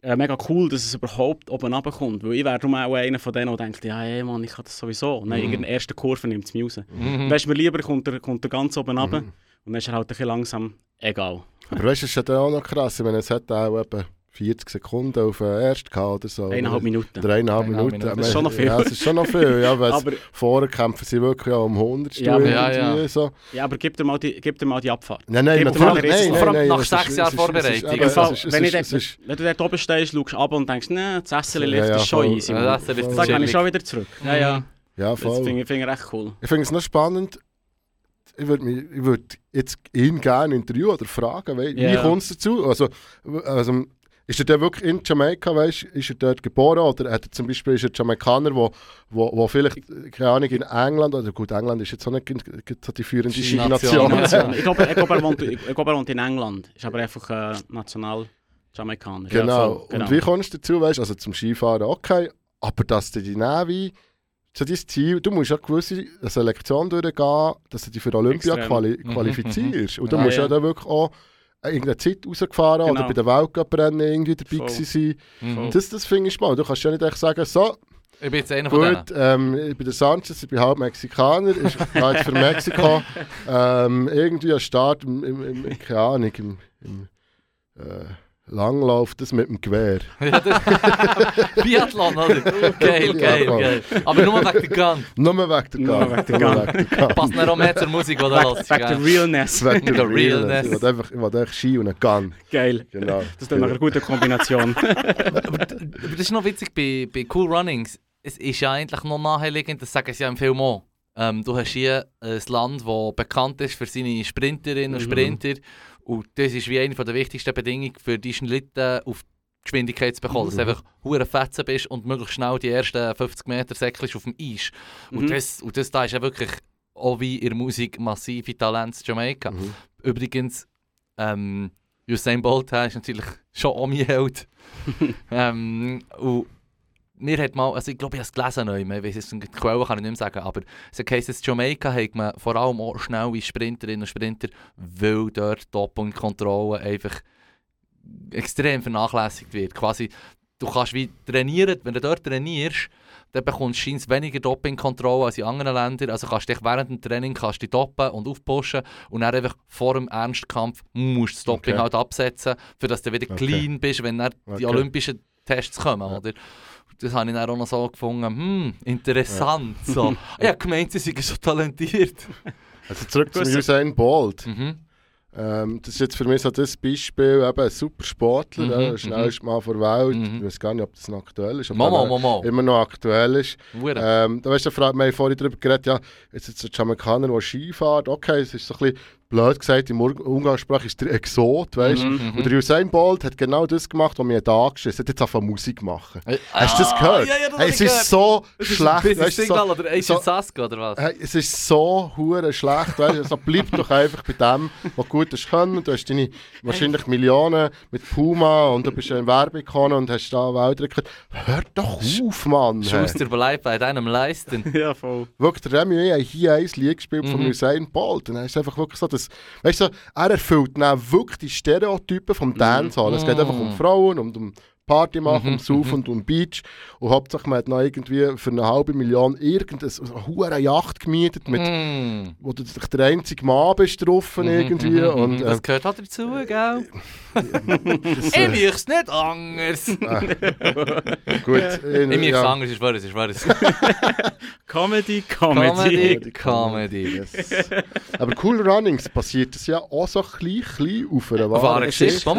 äh, mega cool, dass es überhaupt oben runterkommt. Weil ich wäre darum auch einer von denen, der denkt, ja, ey, Mann, ich kann das sowieso. Dann Mhm. in der ersten Kurve nimmt es mich raus. Mhm. Weißt du, mir lieber kommt er, kommt er ganz oben runter Mhm. und dann ist er halt ein bisschen langsam egal. Aber weißt du, es ist ja dann auch noch krass. Ich meine, es hat auch etwa 40 Sekunden auf den ersten oder so. Eineinhalb oder? Minuten. Dreieinhalb Eineinhalb Minuten. Minuten. Das ist schon noch viel. Ja, es ist schon noch viel. Ja, Aber, vorher kämpfen sie wirklich auch um 100 Ja, Stunden. ja, ja. So. ja, aber gib dir mal die, gib dir mal die Abfahrt. Nein, nein, Gib den nein, nein, vor allem nein, nach sechs Jahren Vorbereitung. aber wenn, du dort oben stehst, schaust du ab und denkst, ne, das Essen Ja, ist schon easy. Ja, das ist voll. Da gehe ich schon wieder zurück. Ja, ja. Ja, Das voll. finde ich, finde ich recht cool. Ich finde es noch spannend. Ich würde würd jetzt ihn gerne interviewen oder fragen, wie, wie Ja. kommt es dazu? Also, also, ist er denn wirklich in Jamaika, weißt, ist er dort geboren oder hat er zum Beispiel ist er Jamaikaner, wo, wo, wo vielleicht, keine Ahnung, in England, oder gut, England ist jetzt auch nicht so die führende Skination. Skination. <laughs> ich glaube, ich glaube, er, wohnt, ich glaube, er wohnt in England. Ist aber einfach äh, national Jamaikaner. Ja, Genau. voll, genau. Und wie kommst du dazu, weißt, also zum Skifahren, okay, aber dass du die Navi, so dein Ziel, du musst ja eine gewisse Selektion durchgehen, dass du dich für Olympia quali Mhm, qualifizierst. Und du Ja, musst ja, ja. dann wirklich auch irgendeine Zeit rausgefahren oder Genau. bei den Weltcuprennen irgendwie dabei Voll. gewesen sein. Mhm. Das, das finde ich spannend. Du kannst ja nicht echt sagen, so, Ich bin jetzt einer von denen. gut, ähm, ich bin der Sanchez, ich bin halb Mexikaner, ich gehe jetzt für <laughs> Mexiko. ähm, irgendwie ein Start im, im, im keine Ahnung, im, im äh, Langlauf, das mit dem Gewehr. <laughs> Ja, <laughs> Biathlon, oder? Geil, geil, geil. Aber nur wegen der Gun. Nur wegen der Gun. wegen der Nur wegen der Gun. Passt nicht auch mehr zur Musik, oder? Was? back to realness. Wegen der Der Realness. Ich will einfach, ich einfach Ski und eine Gun. Geil. Genau. Das ist eine gute Kombination. <laughs> Aber das ist noch witzig bei, bei Cool Runnings. Es ist ja eigentlich noch naheliegend, das sagen sie ja im Film auch. Ähm, du hast hier ein Land, das bekannt ist für seine Sprinterinnen und Mhm. Und das ist wie eine der wichtigsten Bedingungen für die Schlitten auf die Geschwindigkeit zu bekommen. Dass du Mhm. einfach hure fetzen bist und möglichst schnell die ersten 50 Meter säckelst auf dem Eis. Und, Mhm. das, und das da ist ja wirklich auch wie in der Musik massive Talente in Jamaika. Mhm. Übrigens, ähm, Usain Bolt ist natürlich schon auch mein Held. <laughs> ähm, und mir hat mal, also ich glaube, ich habe es gelesen, ich weiss jetzt, die Quellen kann ich nicht mehr sagen, aber es heisst, in Jamaika hat man vor allem auch schnelle Sprinterinnen und Sprinter, weil dort Top und Kontrolle einfach extrem vernachlässigt wird. Quasi, du kannst wie trainieren, wenn du dort trainierst, dann bekommst du scheinbar weniger Dopingkontrolle als in anderen Ländern. Also kannst du dich während dem Training kannst dich doppen und aufpushen und dann einfach vor dem Ernstkampf musst du das Doping Okay. halt absetzen, für dass du wieder Okay. clean bist, wenn dann die Okay. olympischen Tests kommen, Ja. oder? Das habe ich dann auch noch so gefunden, hm, interessant. So. ich habe gemeint, sie sind so talentiert. Also zurück zum Grüße. Usain Bolt. Mhm. Ähm, das ist jetzt für mich so das Beispiel, eben ein super Sportler, Mhm, ja, der schnellste Mann der Welt. Mhm. Ich weiß gar nicht, ob das noch aktuell ist. Mama, Mama. Immer noch aktuell ist. Ähm, da weißt du, wir haben vorhin darüber geredet, ja, jetzt ist ein Jamaikaner, der Ski fährt. Okay, es ist so ein bisschen blöd gesagt, im Umgangssprache ist der Exot, weißt du? Mhm, mhm. Und der Usain Bolt hat genau das gemacht, was mir da angeschissen hat. Er hat jetzt angefangen Musik machen. Hast du das Ah, gehört? Ja, ja, das hey, es ich ist gehört. so Es ist schlecht. Busy weißt Signal so, oder Agent so- Saska oder was? hey, es ist so hure schlecht. Weißt du? Also, bleib doch einfach bei dem, was gut ist können. Du hast deine wahrscheinlich Millionen mit Puma und du bist ja in Werbeikone und hast da Wälder gehört. Hör doch auf, Mann. hey. Schuster bleibt bei deinem Leisten. <laughs> Ja, voll. Wirklich, der Remy hat hier ein Lied gespielt von Mhm. Usain Bolt. Und er ist einfach wirklich so, dass, weißt du, er erfüllt dann wirklich die Stereotypen vom Dancehall. Es geht einfach um Mhm. Frauen, um, um Party machen, Mhm, um Saufen und um Beach. Und hauptsächlich man hat noch irgendwie für eine halbe Million irgendeine hure Yacht gemietet, mit, Mm. wo du dich der einzige Mann bist drauf Mhm, irgendwie. mhm, Und, mhm. äh, das gehört halt dazu, gell? <laughs> das, Ich äh, möchte nicht anders. Ich gut, äh, möchte ja. anders, ist wahr, ist wahr. <laughs> Comedy, Comedy. Comedy, Comedy. Yes. Aber Cool Runnings passiert das ja auch so klein, klein auf einer Auf einer wahren Geschichte.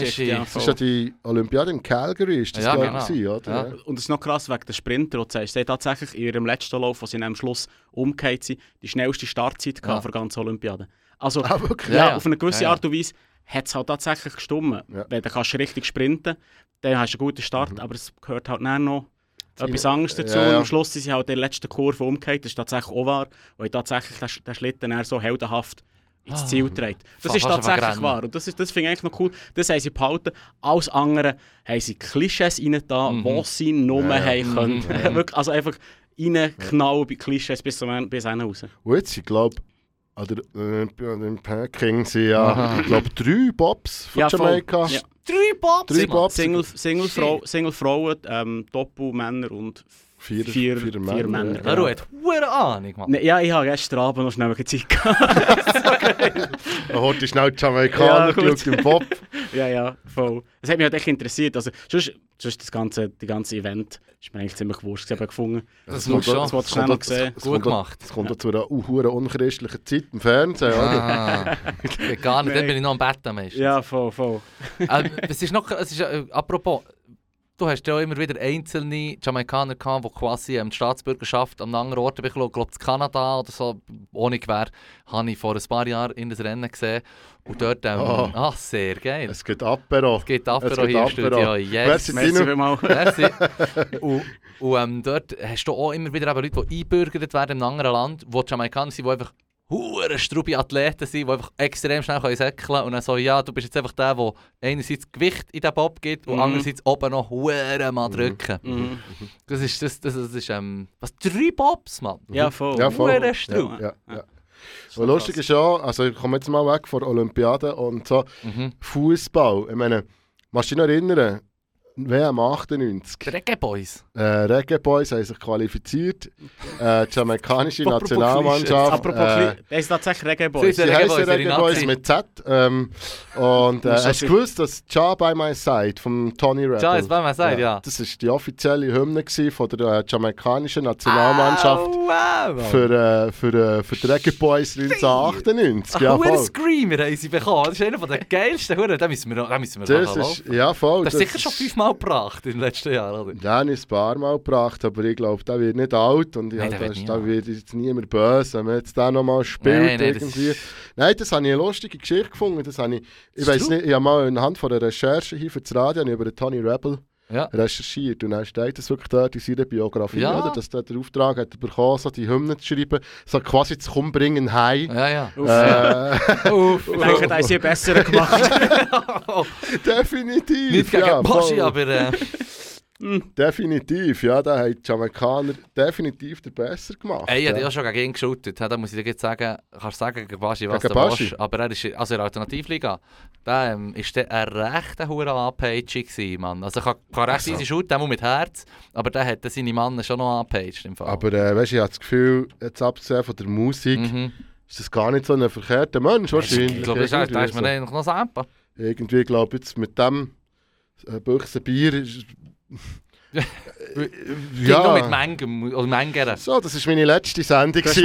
Geschichte, ja, Das ist ja die Olympiade in Calgary, ist das Ja, ja, genau. gewesen, oder? Ja. Und es ist noch krass wegen der Sprinter, die sagst. Sie haben tatsächlich in ihrem letzten Lauf, wo sie am Schluss umgekehrt sind, die schnellste Startzeit Ja. für die ganze Olympiade. Also, Ah, ja, Ja, auf eine gewisse ja, ja. Art und Weise hat es halt tatsächlich gestummen. Ja. Wenn du kannst richtig sprinten dann hast du einen guten Start, Mhm. aber es gehört halt dann noch etwas anderes dazu. Ja, ja. Und am Schluss sind sie halt in der letzten Kurve umgekehrt, das ist tatsächlich auch wahr, weil tatsächlich den, Sch- den Schlitten so heldenhaft ins Ah. Ziel trägt. Das ist tatsächlich wahr und das, ist, das finde ich eigentlich noch cool. Das haben sie behalten. Alles andere haben sie Klischees rein da, Mhm. wo sie nur Ja, ja. haben können. <laughs> Wirklich, also einfach reinknallen bei Klischees bis zum bis hinten raus. Und jetzt, ich glaube, an in Peking sind ja, ich glaube, drei Bobs von Ja. Jamaika. Ja. Drei Bobs! Drei. Bobs. Single, Single, Frau, Single Frauen, ähm, Doppel Männer und Vier, Vier- vier, vier Männer. Männer. Ja, du hast eine Ahnung, Mann. Ne, ja, ich habe gestern Abend noch schnell eine Zeit gehabt. <laughs> <laughs> Holt die schnell die Jamaikaner, Ja, gut. geschaut im Bob. <laughs> ja, ja, voll. Das hat mich halt echt interessiert. Also, sonst, sonst das ganze, die ganze Event ist mir eigentlich ziemlich wurscht. Ich gefunden. Das kommt muss schon. Das kommt schnell auch- noch sehen. es Gut gemacht. Es kommt auch zu einer uh, unchristlichen Zeit im Fernsehen, oder? Ah, gar nicht, dann bin ich noch am Bett am meisten. Ja, voll, voll. ähm, es ist noch, es ist, äh, apropos, du hast ja auch immer wieder einzelne Jamaikaner gehabt, die quasi ähm, die Staatsbürgerschaft an anderen Orten bekommen. Ich glaube, in Kanada oder so, ohne Gewehr, habe ich vor ein paar Jahren in das Rennen gesehen. Und dort, ähm, Oh. ah, sehr geil. Es geht Apero. Es geht Es Apero geht hier im Apero. Studio. Yes. Merci, Merci <laughs> und und ähm, dort hast du auch immer wieder eben Leute, die einbürgert werden in einem anderen Land, die Jamaikaner sind, die einfach hure strube Athleten sind, die einfach extrem schnell können säckeln können. Und dann so, ja, du bist jetzt einfach der, der einerseits Gewicht in den Bob gibt und Mhm. andererseits oben noch hure mal drücken. Mhm. Das ist, das, das, das ist, ähm, was, drei Bobs, Mann? Ja, voll. Ja, voll. Hure Strub. Ja, ja. Ja. Und lustig ist ja, also ich komme jetzt mal weg von Olympiade und so Mhm. Fußball. Ich meine, kannst du dich noch erinnern? WM 98. Die Reggae Boys. Äh, Reggae Boys haben sich qualifiziert. <laughs> Äh, die jamaikanische Apropos Nationalmannschaft. Apropos, äh, das ist tatsächlich Reggae Boys. Sie Reggae heißen Boys, Reggae Boys mit Z. Ähm, und äh, hast du gewusst, dass Ja by My Side von Tony Rebel... Ja, jetzt wollen wir sagen, ja. Das war die offizielle Hymne von der äh, jamaikanischen Nationalmannschaft Au, wow, für, äh, für, äh, für die Reggae Boys 1998. Ja, Ein voll. Screamer haben sie bekommen. Das ist einer der geilsten. Huren. Den müssen wir, noch- den müssen wir Das ist, ja, voll. Das ist sicher schon fünfmal gebracht in den letzten Jahren, oder? Ich ein paar Mal gebracht, aber ich glaube, der wird nicht alt und ich Nein, hab, der da, wird jetzt niemand böse, wenn man jetzt den nochmal spielt Nein, nein, das ist- Nein, das habe ich eine lustige Geschichte gefunden. Das habe ich, ich weiß nicht, ich habe mal anhand von der Recherche hier für das Radio über den Tony Rebel Ja. recherchiert und dann steht das wirklich dort in seiner Biografie, Ja. oder? dass der den Auftrag hat bekommen, so die Hymnen zu schreiben, so quasi zu Kumbringen heim. Ja, ja. Uff, Äh, <laughs> Uff. Ich denke, da haben sie besser gemacht. <laughs> definitiv. Nicht gegen ja, Boschi, aber äh, <laughs> Definitiv, ja, da haben die Jamaikaner definitiv den besser gemacht. ey, ich habe ja. ja schon gegen ihn geschultet. Da muss ich dir jetzt sagen, kannst du sagen gegen Baschi, was Gegen du willst. Aber er ist, also in der Alternativliga, da ähm, ist der ein rechter hure Anpeitschi gewesen, Mann. Also kann, kann recht Also. easy shooten, auch mit Herz, aber der hat seine Mannen schon noch angepeitscht im Fall. Aber äh, weißt, ich habe das Gefühl, jetzt abgesehen von der Musik, mhm. ist das gar nicht so ein verkehrter Mensch wahrscheinlich. Ich glaube, da ist man so. eigentlich noch Sampa. Irgendwie glaube ich, jetzt mit dem äh, Büchse Bier ist, Ja. Nur mit Mengen, oder Mengen. So, das war meine letzte Sendung. <laughs> Du hast,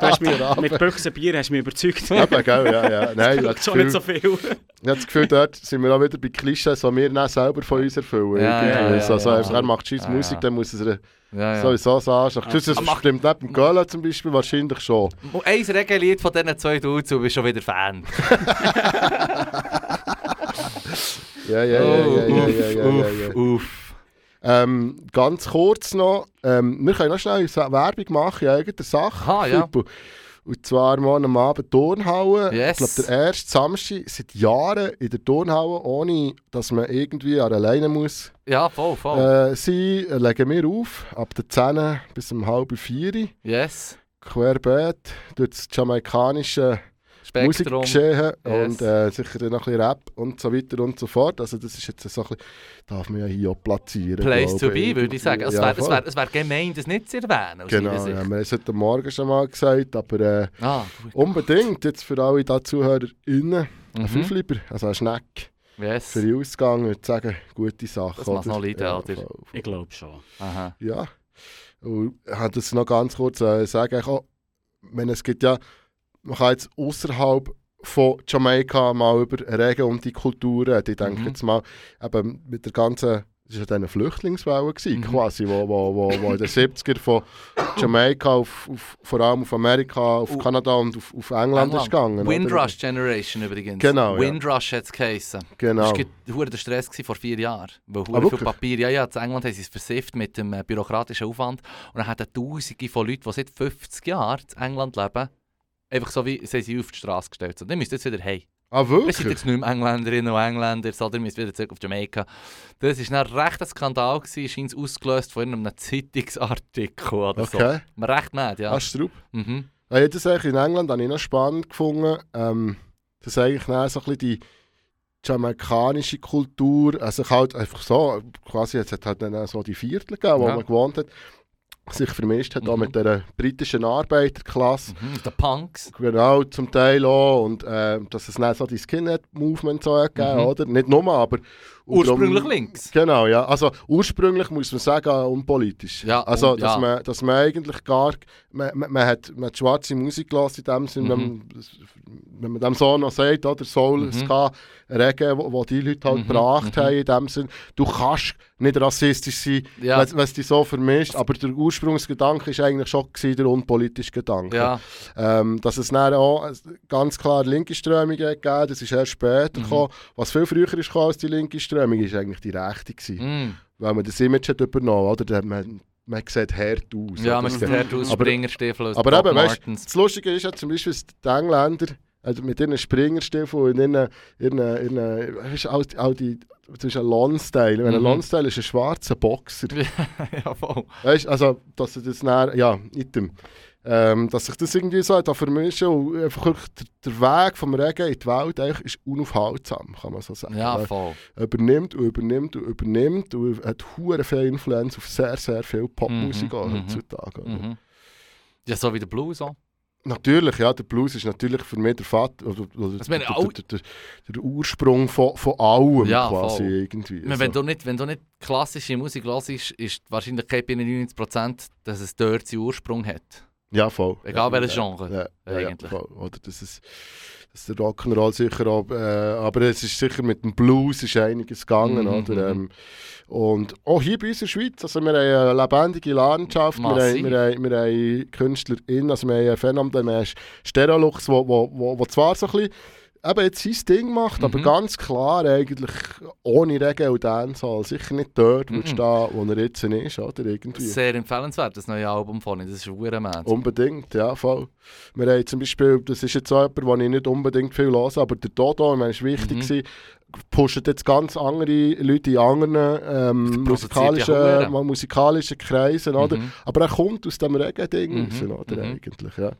du hast mich, mit Büchsenbier hast du mich überzeugt. Eben, gell, ja, ja. Nein, ich habe das Schon nicht Gefühl, so viel. ich habe das Gefühl, dort sind wir auch wieder bei Klischees, die wir dann selber von uns erfüllen. Ja, ja, ja, so, so, ja. also, er macht scheiß Ja, Musik, dann muss er Ja, ja. sowieso sagen. Das Aber mach- stimmt nicht beim Göhlen zum Beispiel wahrscheinlich schon. Ein Regenlied von diesen zwei Dudes und bist schon wieder Fan. <laughs> Ja, ja, ja, uff, ja, ja, uff, ja, ja. Uff. Ähm, ganz kurz noch, ähm, wir können noch schnell Werbung machen in irgendeiner Sache. Aha, ja. Und zwar morgen am Abend Turnhalle. Yes. Ich glaube, der erste Samstag seit Jahren in der Turnhalle, ohne dass man irgendwie alleine muss. Ja, voll, voll. Äh, sie äh, legen wir auf, ab der 10 bis um halb 4 Yes. Querbeet durch das jamaikanische Spektrum. Musikgeschehen Yes. und äh, sicher dann noch ein bisschen Rap und so weiter und so fort. Also das ist jetzt so ein bisschen, darf man ja hier auch platzieren. Place to be, würde ich sagen. Also, Ja, es wäre wär, wär gemein, das nicht zu erwähnen. Genau, ja, wir haben es heute Morgen schon mal gesagt, aber äh, Ah, unbedingt jetzt für alle da ZuhörerInnen ein Mhm. Fünfliber, also ein Schneck Yes. für den Ausgang, würde ich sagen, gute Sache. Das noch leiden, ja, oder? voll, voll. Ich glaube schon. Aha. Ja. Und ich wollte das noch ganz kurz äh, sagen, ich auch, wenn es gibt ja, man kann jetzt außerhalb von Jamaika mal über Regen und die Kultur reden. Ich denke Mhm. jetzt mal, eben mit der ganzen, das war ja dann eine Flüchtlingswelle gewesen, Mhm. quasi, wo, wo, wo, wo in den 70er von Jamaika auf, auf, vor allem auf Amerika, auf Uh, Kanada und auf, auf England, ist gegangen. Windrush Generation übrigens. Genau, ja. Windrush hat es geheissen. Genau. Das war der Stress vor vier Jahren. Weil Ah, viel? Papier, ja, ja, in England haben sie es versifft mit dem äh, bürokratischen Aufwand. Und dann hatten Tausende von Leuten, die seit 50 Jahren in England leben, einfach so wie sie sind auf die Straße gestellt. So, dann müsst ihr jetzt wieder hey. Ah, Wir sind wirklich? jetzt nicht mehr Engländerinnen und Engländer, sondern ihr müsst wieder zurück auf Jamaika. Das war dann recht ein Skandal, gewesen, scheint es ausgelöst von einem Zeitungsartikel oder so. Okay. Man recht mad, ja. Ah, Straub. Mhm. Ja, ich das eigentlich in England habe ich noch spannend gefunden. Ähm, das ist eigentlich so ein bisschen die jamaikanische Kultur, also ich halt einfach so, quasi jetzt hat halt dann so die Viertel gegeben, wo Ja. man gewohnt hat, sich vermischt hat, auch Mhm. mit der britischen Arbeiterklasse. Mhm. Die Punks. Genau, zum Teil auch. Und äh, dass es dann so die Skinhead-Movement so gegeben, Mhm. oder? Nicht nur, aber... und Ursprünglich darum- links. Genau, ja. Also ursprünglich muss man sagen, unpolitisch. Ja, also, un- dass, ja. man, dass man eigentlich gar... Man, man, man, hat, man hat schwarze Musik gelassen in dem Sinne, Mhm. wenn, man- wenn man dem so noch sagt, oder? Soul, Mhm. Ska, Regen, wo die Leute halt Mhm, gebracht mhm. haben in dem Sinne. Du kannst nicht rassistisch sein, Ja. wenn es dich so vermischt, aber der Ursprungsgedanke war eigentlich schon gewesen, der unpolitische Gedanke. Ja. Ähm, dass es dann auch ganz klar linke Strömungen gegeben das ist erst später Mhm. gekommen. Was viel früher ist als die linke Strömung, ist eigentlich die rechte gewesen. Mm. Weil man das Image hat übernommen oder? Hat Man, man sieht hart aus. Ja, man sieht hart aus, Aber- Springerstiefel aber Doc eben, weißt. Das Lustige ist ja zum Beispiel, dass die Engländer also mit ihren Springerstiefeln und ihren, ihren, ihren weißt, all, all die, Beispiel ein Lonsdale. Wenn ein Mhm. Lonsdale ist ein schwarzer Boxer. <laughs> ja, voll. Weißt also, dass sie das dann, ja, item. Ähm, dass sich das irgendwie so da vermischen und einfach der, der Weg vom Regen in die Welt eigentlich ist unaufhaltsam, kann man so sagen. Ja, voll. er übernimmt und übernimmt und übernimmt und hat hure viel Influenz auf sehr, sehr viel Popmusik Mhm, mhm, heutzutage. Mhm. Ja, so wie der Blues auch. Natürlich, ja, der Blues ist natürlich für mich der Vater, oder, oder Also, der, der, der, der Ursprung von, von allem Ja, quasi voll. irgendwie. Meine, Wenn, du nicht, wenn du nicht klassische Musik hörst, ist die Wahrscheinlichkeit bei 99%, dass es dort seinen Ursprung hat. Ja, voll. Egal ja, welches ja, Genre, Ja, ja, eigentlich. Ja, voll. Oder das ist, das ist der Rock'n'Roll sicher auch, äh, aber es ist sicher mit dem Blues ist einiges gegangen, Mhm, oder? mhm. Ähm, und auch hier bei uns in der Schweiz, also wir haben eine lebendige Landschaft, wir haben, wir, haben, wir haben KünstlerInnen, also wir haben ein Phänomen, wir haben Stereolux, wo, wo, wo, wo zwar so ein bisschen eben jetzt sein Ding macht, aber Mhm. ganz klar eigentlich ohne Regen und Dancehall sicher nicht dort Mhm. stehen, wo er jetzt ist, oder? Irgendwie. Sehr empfehlenswert, das neue Album von ihm. Das ist verdammt Unbedingt, ja, voll. Wir haben zum Beispiel, das ist jetzt so jemand, den ich nicht unbedingt viel höre, aber der Dodo, ich meine, war wichtig, Mhm. gewesen, pusht jetzt ganz andere Leute in anderen ähm, produziert ja musikalischen, musikalischen Kreisen, oder? Mhm. Aber er kommt aus dem Regen-Ding Mhm, raus, oder? mhm. Eigentlich, ja.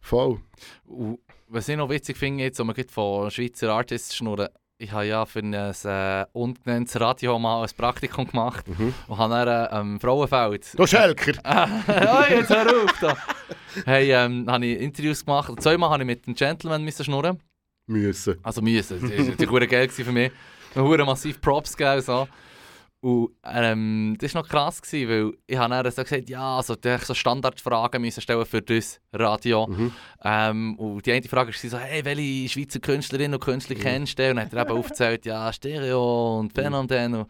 Voll. Und was ich noch witzig finde, jetzt, wenn wir von Schweizer Artists schnurren, ich habe ja für ein äh, ungenanntes Radio mal ein Praktikum gemacht Mhm. und habe dann äh, am Frauenfeld Du Schelker! <laughs> oh, jetzt hör auf da. Hey, ähm, habe ich Interviews gemacht. Zweimal habe ich mit einem Gentleman müssen schnurren. Müssen. Also müssen. Das war geil gewesen für mich. Mir hure massiv Props gegeben. So. Und ähm, das war noch krass, gewesen, weil ich habe dann so gesagt, ja, also hast so Standardfragen müssen stellen für das Radio. Mhm. Ähm, und die eine Frage war so, hey, welche Schweizer Künstlerinnen und Künstler kennst du? Und dann hat er eben aufgezählt, ja, Stereo und Phänomen. Und ein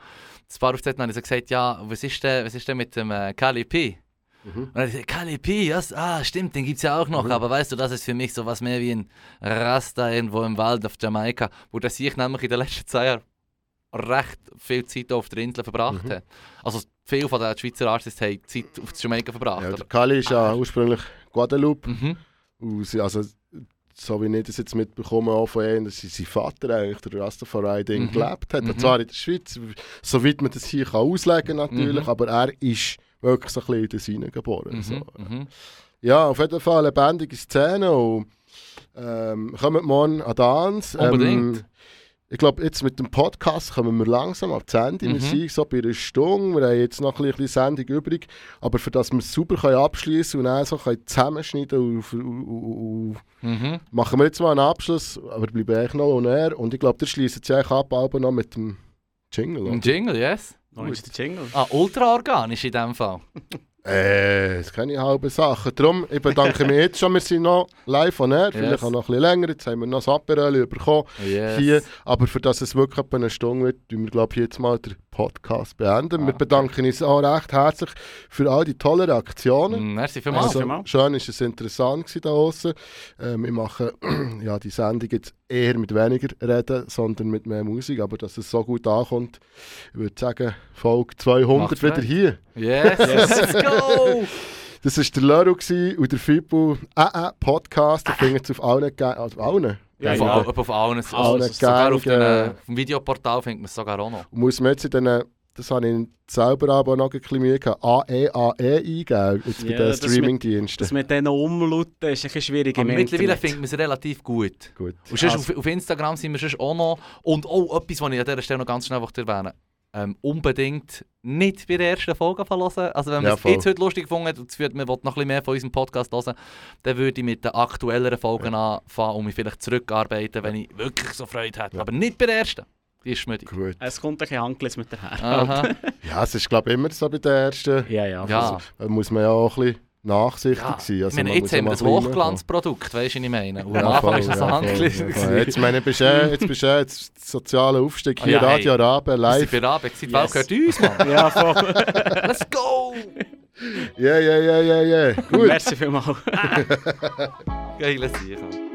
paar aufgezählt, dann habe ich so gesagt, ja, was ist denn, was ist denn mit dem äh, Kali P? Mhm. Und dann gesagt, Kali P, yes, ah, stimmt, den gibt es ja auch noch. Mhm. Aber weißt du, das ist für mich so was mehr wie ein Rasta irgendwo im Wald auf Jamaika, wo das ich nämlich in den letzten zwei Jahren recht viel Zeit auf der Insel verbracht Mhm. hat. Also viele von den Schweizer Artists haben Zeit auf Jamaika verbracht. Ja, der? Kali ist ja ursprünglich Guadeloupe. Mhm. Und also, so wie ich das jetzt mitbekomme, auch von ihnen, dass sein Vater eigentlich der Rastafari-Ding Mhm. gelebt hat. Mhm. Und zwar in der Schweiz, soweit man das hier kann auslegen kann natürlich, Mhm. aber er ist wirklich so ein bisschen in das hineingeboren. Mhm. So. Mhm. Ja, auf jeden Fall eine lebendige Szene und ähm, kommen morgen an Dance. Unbedingt. Ähm, ich glaube, jetzt mit dem Podcast kommen wir langsam ab das Ende. Mhm. Wir sind so bei einer Stunde, wir haben jetzt noch ein bisschen Sendung übrig, aber für das wir es super können abschließen und dann so können zusammenschneiden und, und, und, und Mhm. machen wir jetzt mal einen Abschluss, aber bleiben eigentlich noch on air und ich glaube, der schließt sich eigentlich ab, aber noch mit dem Jingle. Ein? Jingle, yes. Noch ist der Jingle. Ah, ultra organisch in dem Fall. <laughs> Äh, das kenne ich halbe Sachen. Darum, ich bedanke mich jetzt schon, wir sind noch live on air, vielleicht Yes. auch noch ein bisschen länger, jetzt haben wir noch das Aperol bekommen. Yes. hier. Aber für das es wirklich etwa eine Stunde wird, tun wir, glaube ich, jetzt mal den Podcast beenden. Ah, wir bedanken uns auch recht herzlich für all die tollen Reaktionen. Merci vielmals. Also, vielmals. schön ist es interessant gewesen da draussen. Ähm, wir machen <clears throat> ja, die Sendung jetzt eher mit weniger Reden, sondern mit mehr Musik. Aber dass es so gut ankommt, ich würde sagen, Folge 200 Macht wieder hier. Yes, let's go! Das war der Leru gewesen und der Fibu äh, äh, Podcast. Ihr <clears throat> findet es auf allen, Ge- also auf allen. Ja, auf, ja. auf, auf allen. Also, Allen sogar auf, dem Videoportal findet man es sogar auch noch. Muss man jetzt in den, das habe ich selber aber noch ein bisschen Mühe gehabt, AEAE E eingeben, jetzt bei Ja, den das mit- Streamingdiensten. Das mit diesen Umlauten ist ein bisschen schwierig Aber im mittlerweile findet man es relativ gut. Gut. Und Also- auf, auf Instagram sind wir sonst auch noch. Und auch etwas, was ich an dieser Stelle noch ganz schnell erwähnen möchte. Ähm, unbedingt nicht bei der ersten Folge verlassen. Also wenn man Ja, es jetzt heute lustig gefunden hat und man will noch ein bisschen mehr von unserem Podcast hören, dann würde ich mit den aktuelleren Folgen anfangen und mich vielleicht zurückarbeiten, wenn ich wirklich so Freude hätte. Ja. Aber nicht bei der ersten. Die ist schmüdig. Gut. Es kommt ein bisschen Handels mit daher. Aha. Ja, es ist glaube ich immer so bei der ersten. Ja, ja. Ja. Da muss man ja auch ein bisschen nachsichtig Ja, ich Also meine, jetzt ja haben wir ein Hochglanzprodukt, weißt du, was ich meine? Und Ja, am Anfang ist es so ja, handgeklebt. ja. <laughs> Jetzt meine, bist du eh- jetzt bist du eh jetzt sozialer Aufstieg hier, ja, hey. Radio Araben, Wir live. sind bei Rabe, die Welt Yes. gehört uns, Mann. Ja, voll. <laughs> Let's go! Ja, ja, ja, ja, ja. Gut. Merci vielmals. <laughs> Geile Sache.